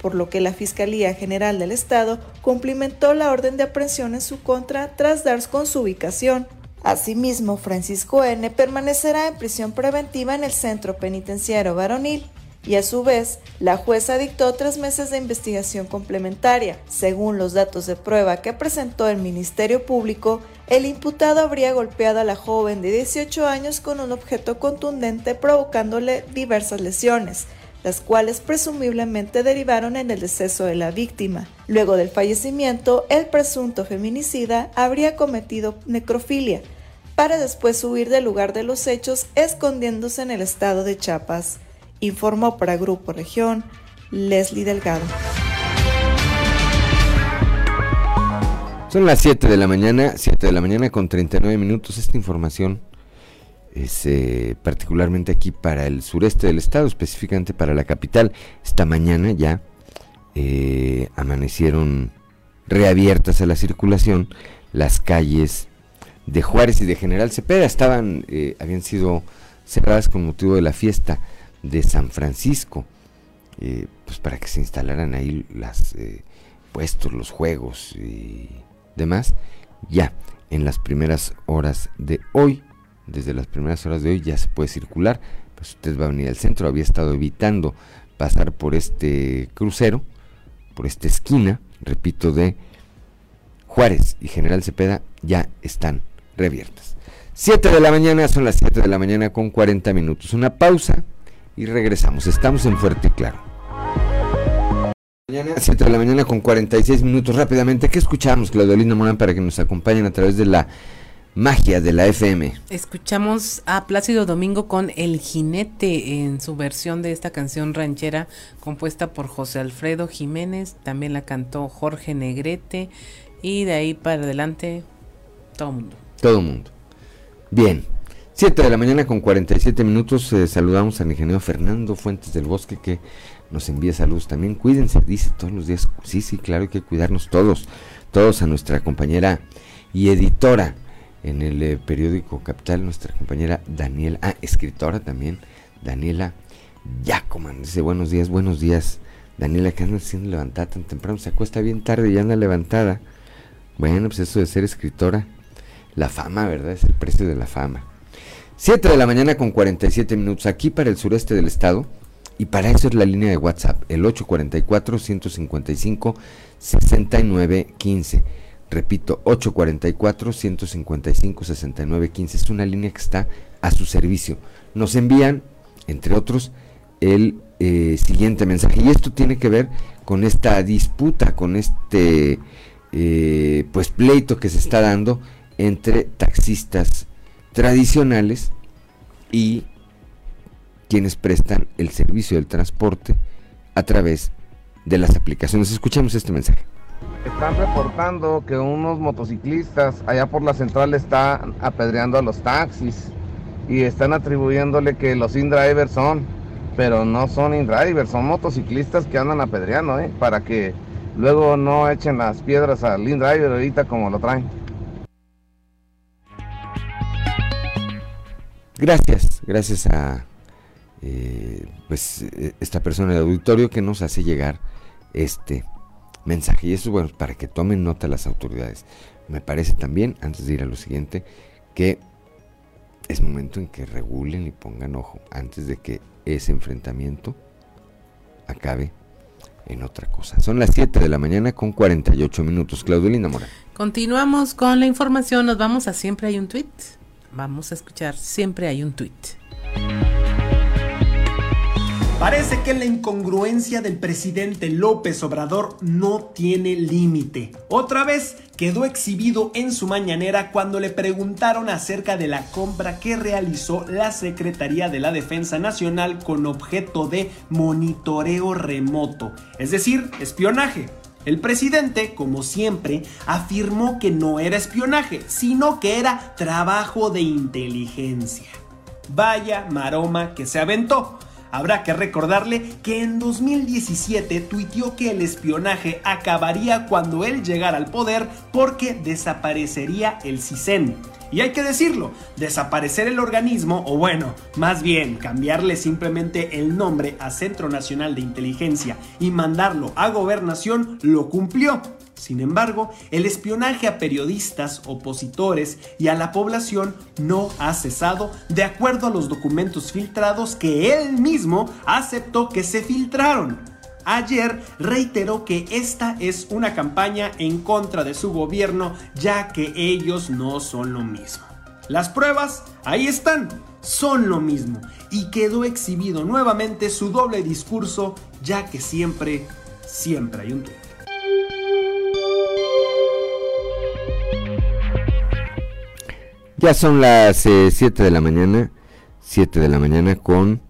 Speaker 7: por lo que la Fiscalía General del Estado cumplimentó la orden de aprehensión en su contra tras dar con su ubicación. Asimismo, Francisco N. permanecerá en prisión preventiva en el centro penitenciario varonil y a su vez la jueza dictó tres meses de investigación complementaria. Según los datos de prueba que presentó el Ministerio Público, el imputado habría golpeado a la joven de 18 años con un objeto contundente provocándole diversas lesiones las cuales presumiblemente derivaron en el deceso de la víctima. Luego del fallecimiento, el presunto feminicida habría cometido necrofilia, para después huir del lugar de los hechos escondiéndose en el estado de Chiapas informó para Grupo Región Leslie Delgado.
Speaker 3: Son las 7 de la mañana, 7 de la mañana con 39 minutos. Esta información es eh, particularmente aquí para el sureste del estado, específicamente para la capital. Esta mañana ya eh, amanecieron reabiertas a la circulación las calles de Juárez y de General Cepeda. Estaban, eh, habían sido cerradas con motivo de la fiesta de San Francisco, eh, pues para que se instalaran ahí las eh, puestos, los juegos y demás, ya en las primeras horas de hoy, desde las primeras horas de hoy ya se puede circular, pues usted va a venir al centro, había estado evitando pasar por este crucero, por esta esquina, repito, de Juárez y General Cepeda ya están reabiertas. 7 de la mañana, son las 7 de la mañana con 40 minutos. Una pausa y regresamos. Estamos en Fuerte y Claro. Mañana, 7 de la mañana con 46 minutos rápidamente. ¿Qué escuchamos, Claudelina Morán, para que nos acompañen a través de la magia de la FM?
Speaker 1: Escuchamos a Plácido Domingo con El Jinete en su versión de esta canción ranchera compuesta por José Alfredo Jiménez. También la cantó Jorge Negrete. Y de ahí para adelante, todo mundo.
Speaker 3: Todo el mundo. Bien. 7 de la mañana con 47 minutos. Eh, saludamos al ingeniero Fernando Fuentes del Bosque que nos envía saludos también. Cuídense, dice todos los días. Sí, sí, claro, hay que cuidarnos todos. Todos a nuestra compañera y editora en el eh, periódico Capital, nuestra compañera Daniela, ah, escritora también, Daniela Yacoman. Dice buenos días, buenos días. Daniela, ¿qué anda haciendo levantada tan temprano? Se acuesta bien tarde y anda levantada. Bueno, pues eso de ser escritora, la fama, ¿verdad? Es el precio de la fama. 7 de la mañana con 47 minutos aquí para el sureste del estado. Y para eso es la línea de WhatsApp, el 844-155-6915. Repito, 844-155-6915. Es una línea que está a su servicio. Nos envían, entre otros, el eh, siguiente mensaje. Y esto tiene que ver con esta disputa, con este eh, pues pleito que se está dando entre taxistas tradicionales y quienes prestan el servicio del transporte a través de las aplicaciones. Escuchemos este mensaje.
Speaker 41: Están reportando que unos motociclistas allá por la central están apedreando a los taxis y están atribuyéndole que los in-drivers son, pero no son in-drivers, son motociclistas que andan apedreando, ¿eh? para que luego no echen las piedras al in-driver ahorita como lo traen.
Speaker 3: Gracias, gracias a eh, pues eh, esta persona del auditorio que nos hace llegar este mensaje. Y eso bueno, para que tomen nota las autoridades. Me parece también, antes de ir a lo siguiente, que es momento en que regulen y pongan ojo antes de que ese enfrentamiento acabe en otra cosa. Son las 7 de la mañana con 48 minutos. Claudelina Mora.
Speaker 1: Continuamos con la información. Nos vamos a siempre hay un tweet. Vamos a escuchar, siempre hay un tuit.
Speaker 42: Parece que la incongruencia del presidente López Obrador no tiene límite. Otra vez quedó exhibido en su mañanera cuando le preguntaron acerca de la compra que realizó la Secretaría de la Defensa Nacional con objeto de monitoreo remoto, es decir, espionaje. El presidente, como siempre, afirmó que no era espionaje, sino que era trabajo de inteligencia. Vaya maroma que se aventó.
Speaker 6: habrá que recordarle que en 2017 tuiteó que el espionaje acabaría cuando él llegara al poder porque desaparecería el CISEN. Y hay que decirlo, desaparecer el organismo, o bueno, más bien cambiarle simplemente el nombre a Centro Nacional de Inteligencia y mandarlo a gobernación, lo cumplió. Sin embargo, el espionaje a periodistas, opositores y a la población no ha cesado de acuerdo a los documentos filtrados que él mismo aceptó que se filtraron. Ayer reiteró que esta es una campaña en contra de su gobierno ya que ellos no son lo mismo. Las pruebas, ahí están, son lo mismo y quedó exhibido nuevamente su doble discurso ya que siempre, siempre hay un tweet.
Speaker 3: Ya son las 7 eh, de la mañana, 7 de la mañana con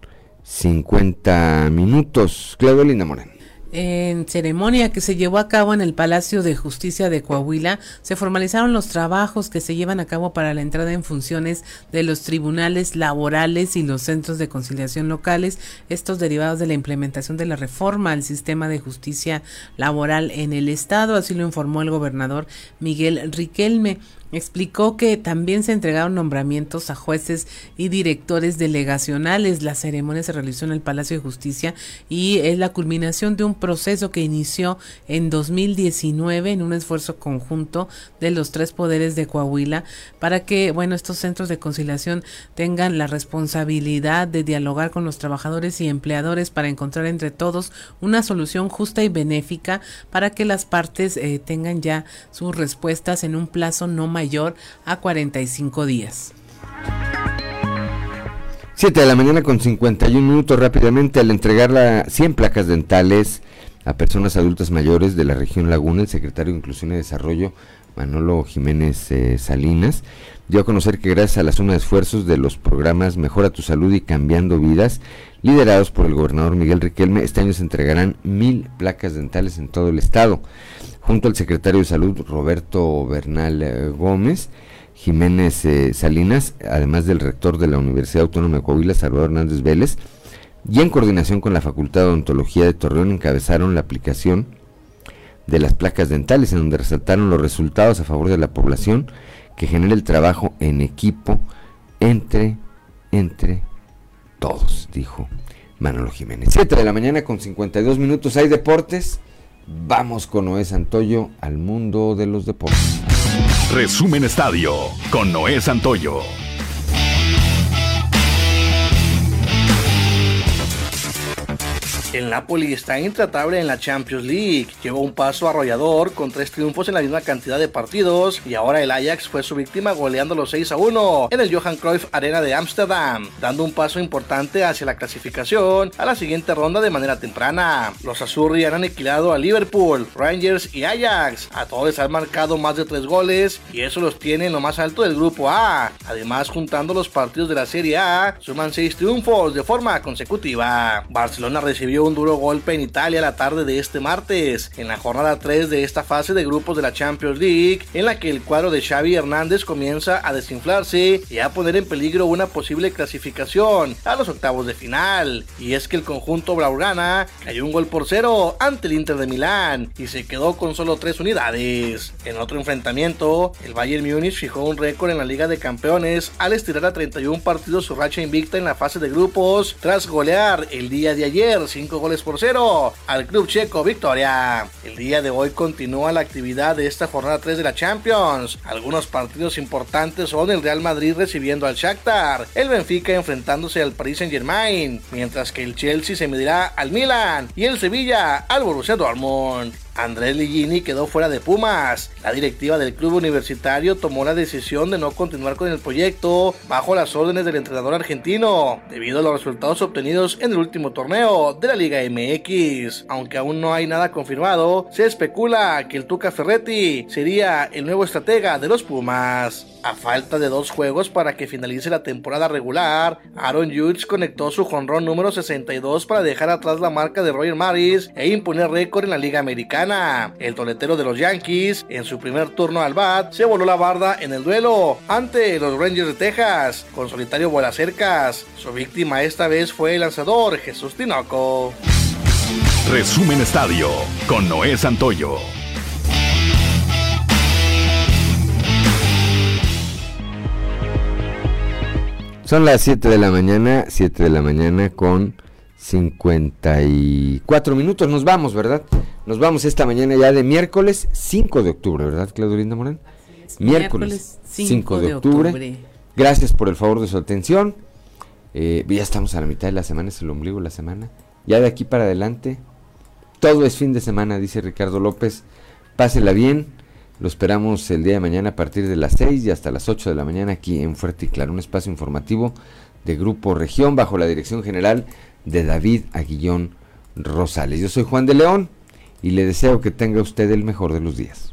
Speaker 3: 50 minutos. Claudio Linda Moreno.
Speaker 1: En ceremonia que se llevó a cabo en el Palacio de Justicia de Coahuila, se formalizaron los trabajos que se llevan a cabo para la entrada en funciones de los tribunales laborales y los centros de conciliación locales, estos derivados de la implementación de la reforma al sistema de justicia laboral en el Estado, así lo informó el gobernador Miguel Riquelme. Explicó que también se entregaron nombramientos a jueces y directores delegacionales. La ceremonia se realizó en el Palacio de Justicia y es la culminación de un proceso que inició en 2019 en un esfuerzo conjunto de los tres poderes de Coahuila para que, bueno, estos centros de conciliación tengan la responsabilidad de dialogar con los trabajadores y empleadores para encontrar entre todos una solución justa y benéfica para que las partes eh, tengan ya sus respuestas en un plazo no mayor mayor a 45 días.
Speaker 3: 7 de la mañana con 51 minutos rápidamente al entregar las 100 placas dentales a personas adultas mayores de la región Laguna, el secretario de Inclusión y Desarrollo, Manolo Jiménez eh, Salinas, dio a conocer que gracias a la suma de esfuerzos de los programas Mejora tu Salud y Cambiando Vidas, liderados por el gobernador Miguel Riquelme, este año se entregarán mil placas dentales en todo el estado junto al secretario de Salud Roberto Bernal eh, Gómez, Jiménez eh, Salinas, además del rector de la Universidad Autónoma de Coahuila, Salvador Hernández Vélez, y en coordinación con la Facultad de Odontología de Torreón encabezaron la aplicación de las placas dentales, en donde resaltaron los resultados a favor de la población que genera el trabajo en equipo entre, entre todos, dijo Manolo Jiménez. 7 de la mañana con 52 minutos, hay deportes. Vamos con Noé Santoyo al mundo de los deportes.
Speaker 43: Resumen Estadio con Noé Santoyo.
Speaker 44: El Napoli está intratable en la Champions League. Llevó un paso arrollador con tres triunfos en la misma cantidad de partidos y ahora el Ajax fue su víctima goleando los 6 a 1 en el Johan Cruyff Arena de Ámsterdam, dando un paso importante hacia la clasificación a la siguiente ronda de manera temprana. Los Azurri han aniquilado a Liverpool, Rangers y Ajax. A todos les han marcado más de 3 goles y eso los tiene en lo más alto del grupo A. Además, juntando los partidos de la Serie A, suman 6 triunfos de forma consecutiva. Barcelona recibió un duro golpe en Italia la tarde de este martes, en la jornada 3 de esta fase de grupos de la Champions League, en la que el cuadro de Xavi Hernández comienza a desinflarse y a poner en peligro una posible clasificación a los octavos de final. Y es que el conjunto Blaugrana cayó un gol por cero ante el Inter de Milán y se quedó con solo 3 unidades. En otro enfrentamiento, el Bayern Múnich fijó un récord en la Liga de Campeones al estirar a 31 partidos su racha invicta en la fase de grupos tras golear el día de ayer 5 goles por cero al club checo Victoria. El día de hoy continúa la actividad de esta jornada 3 de la Champions. Algunos partidos importantes son el Real Madrid recibiendo al Shakhtar, el Benfica enfrentándose al Paris Saint Germain, mientras que el Chelsea se medirá al Milan y el Sevilla al Borussia Dortmund. Andrés Ligini quedó fuera de Pumas. La directiva del club universitario tomó la decisión de no continuar con el proyecto bajo las órdenes del entrenador argentino, debido a los resultados obtenidos en el último torneo de la Liga MX. Aunque aún no hay nada confirmado, se especula que el Tuca Ferretti sería el nuevo estratega de los Pumas. A falta de dos juegos para que finalice la temporada regular, Aaron Judge conectó su jonrón número 62 para dejar atrás la marca de Roger Maris e imponer récord en la Liga Americana. El toletero de los Yankees, en su primer turno al bat, se voló la barda en el duelo ante los Rangers de Texas, con solitario vuela cercas. Su víctima esta vez fue el lanzador Jesús Tinoco.
Speaker 45: Resumen Estadio con Noé Santoyo.
Speaker 3: Son las 7 de la mañana, 7 de la mañana con 54 minutos. Nos vamos, ¿verdad? Nos vamos esta mañana ya de miércoles 5 de octubre, ¿verdad, Claudio Linda Morán? Miércoles 5 de octubre. Gracias por el favor de su atención. Eh, ya estamos a la mitad de la semana, es el ombligo de la semana. Ya de aquí para adelante, todo es fin de semana, dice Ricardo López. Pásela bien. Lo esperamos el día de mañana a partir de las 6 y hasta las 8 de la mañana aquí en Fuerte y Claro, un espacio informativo de Grupo Región bajo la dirección general de David Aguillón Rosales. Yo soy Juan de León y le deseo que tenga usted el mejor de los días.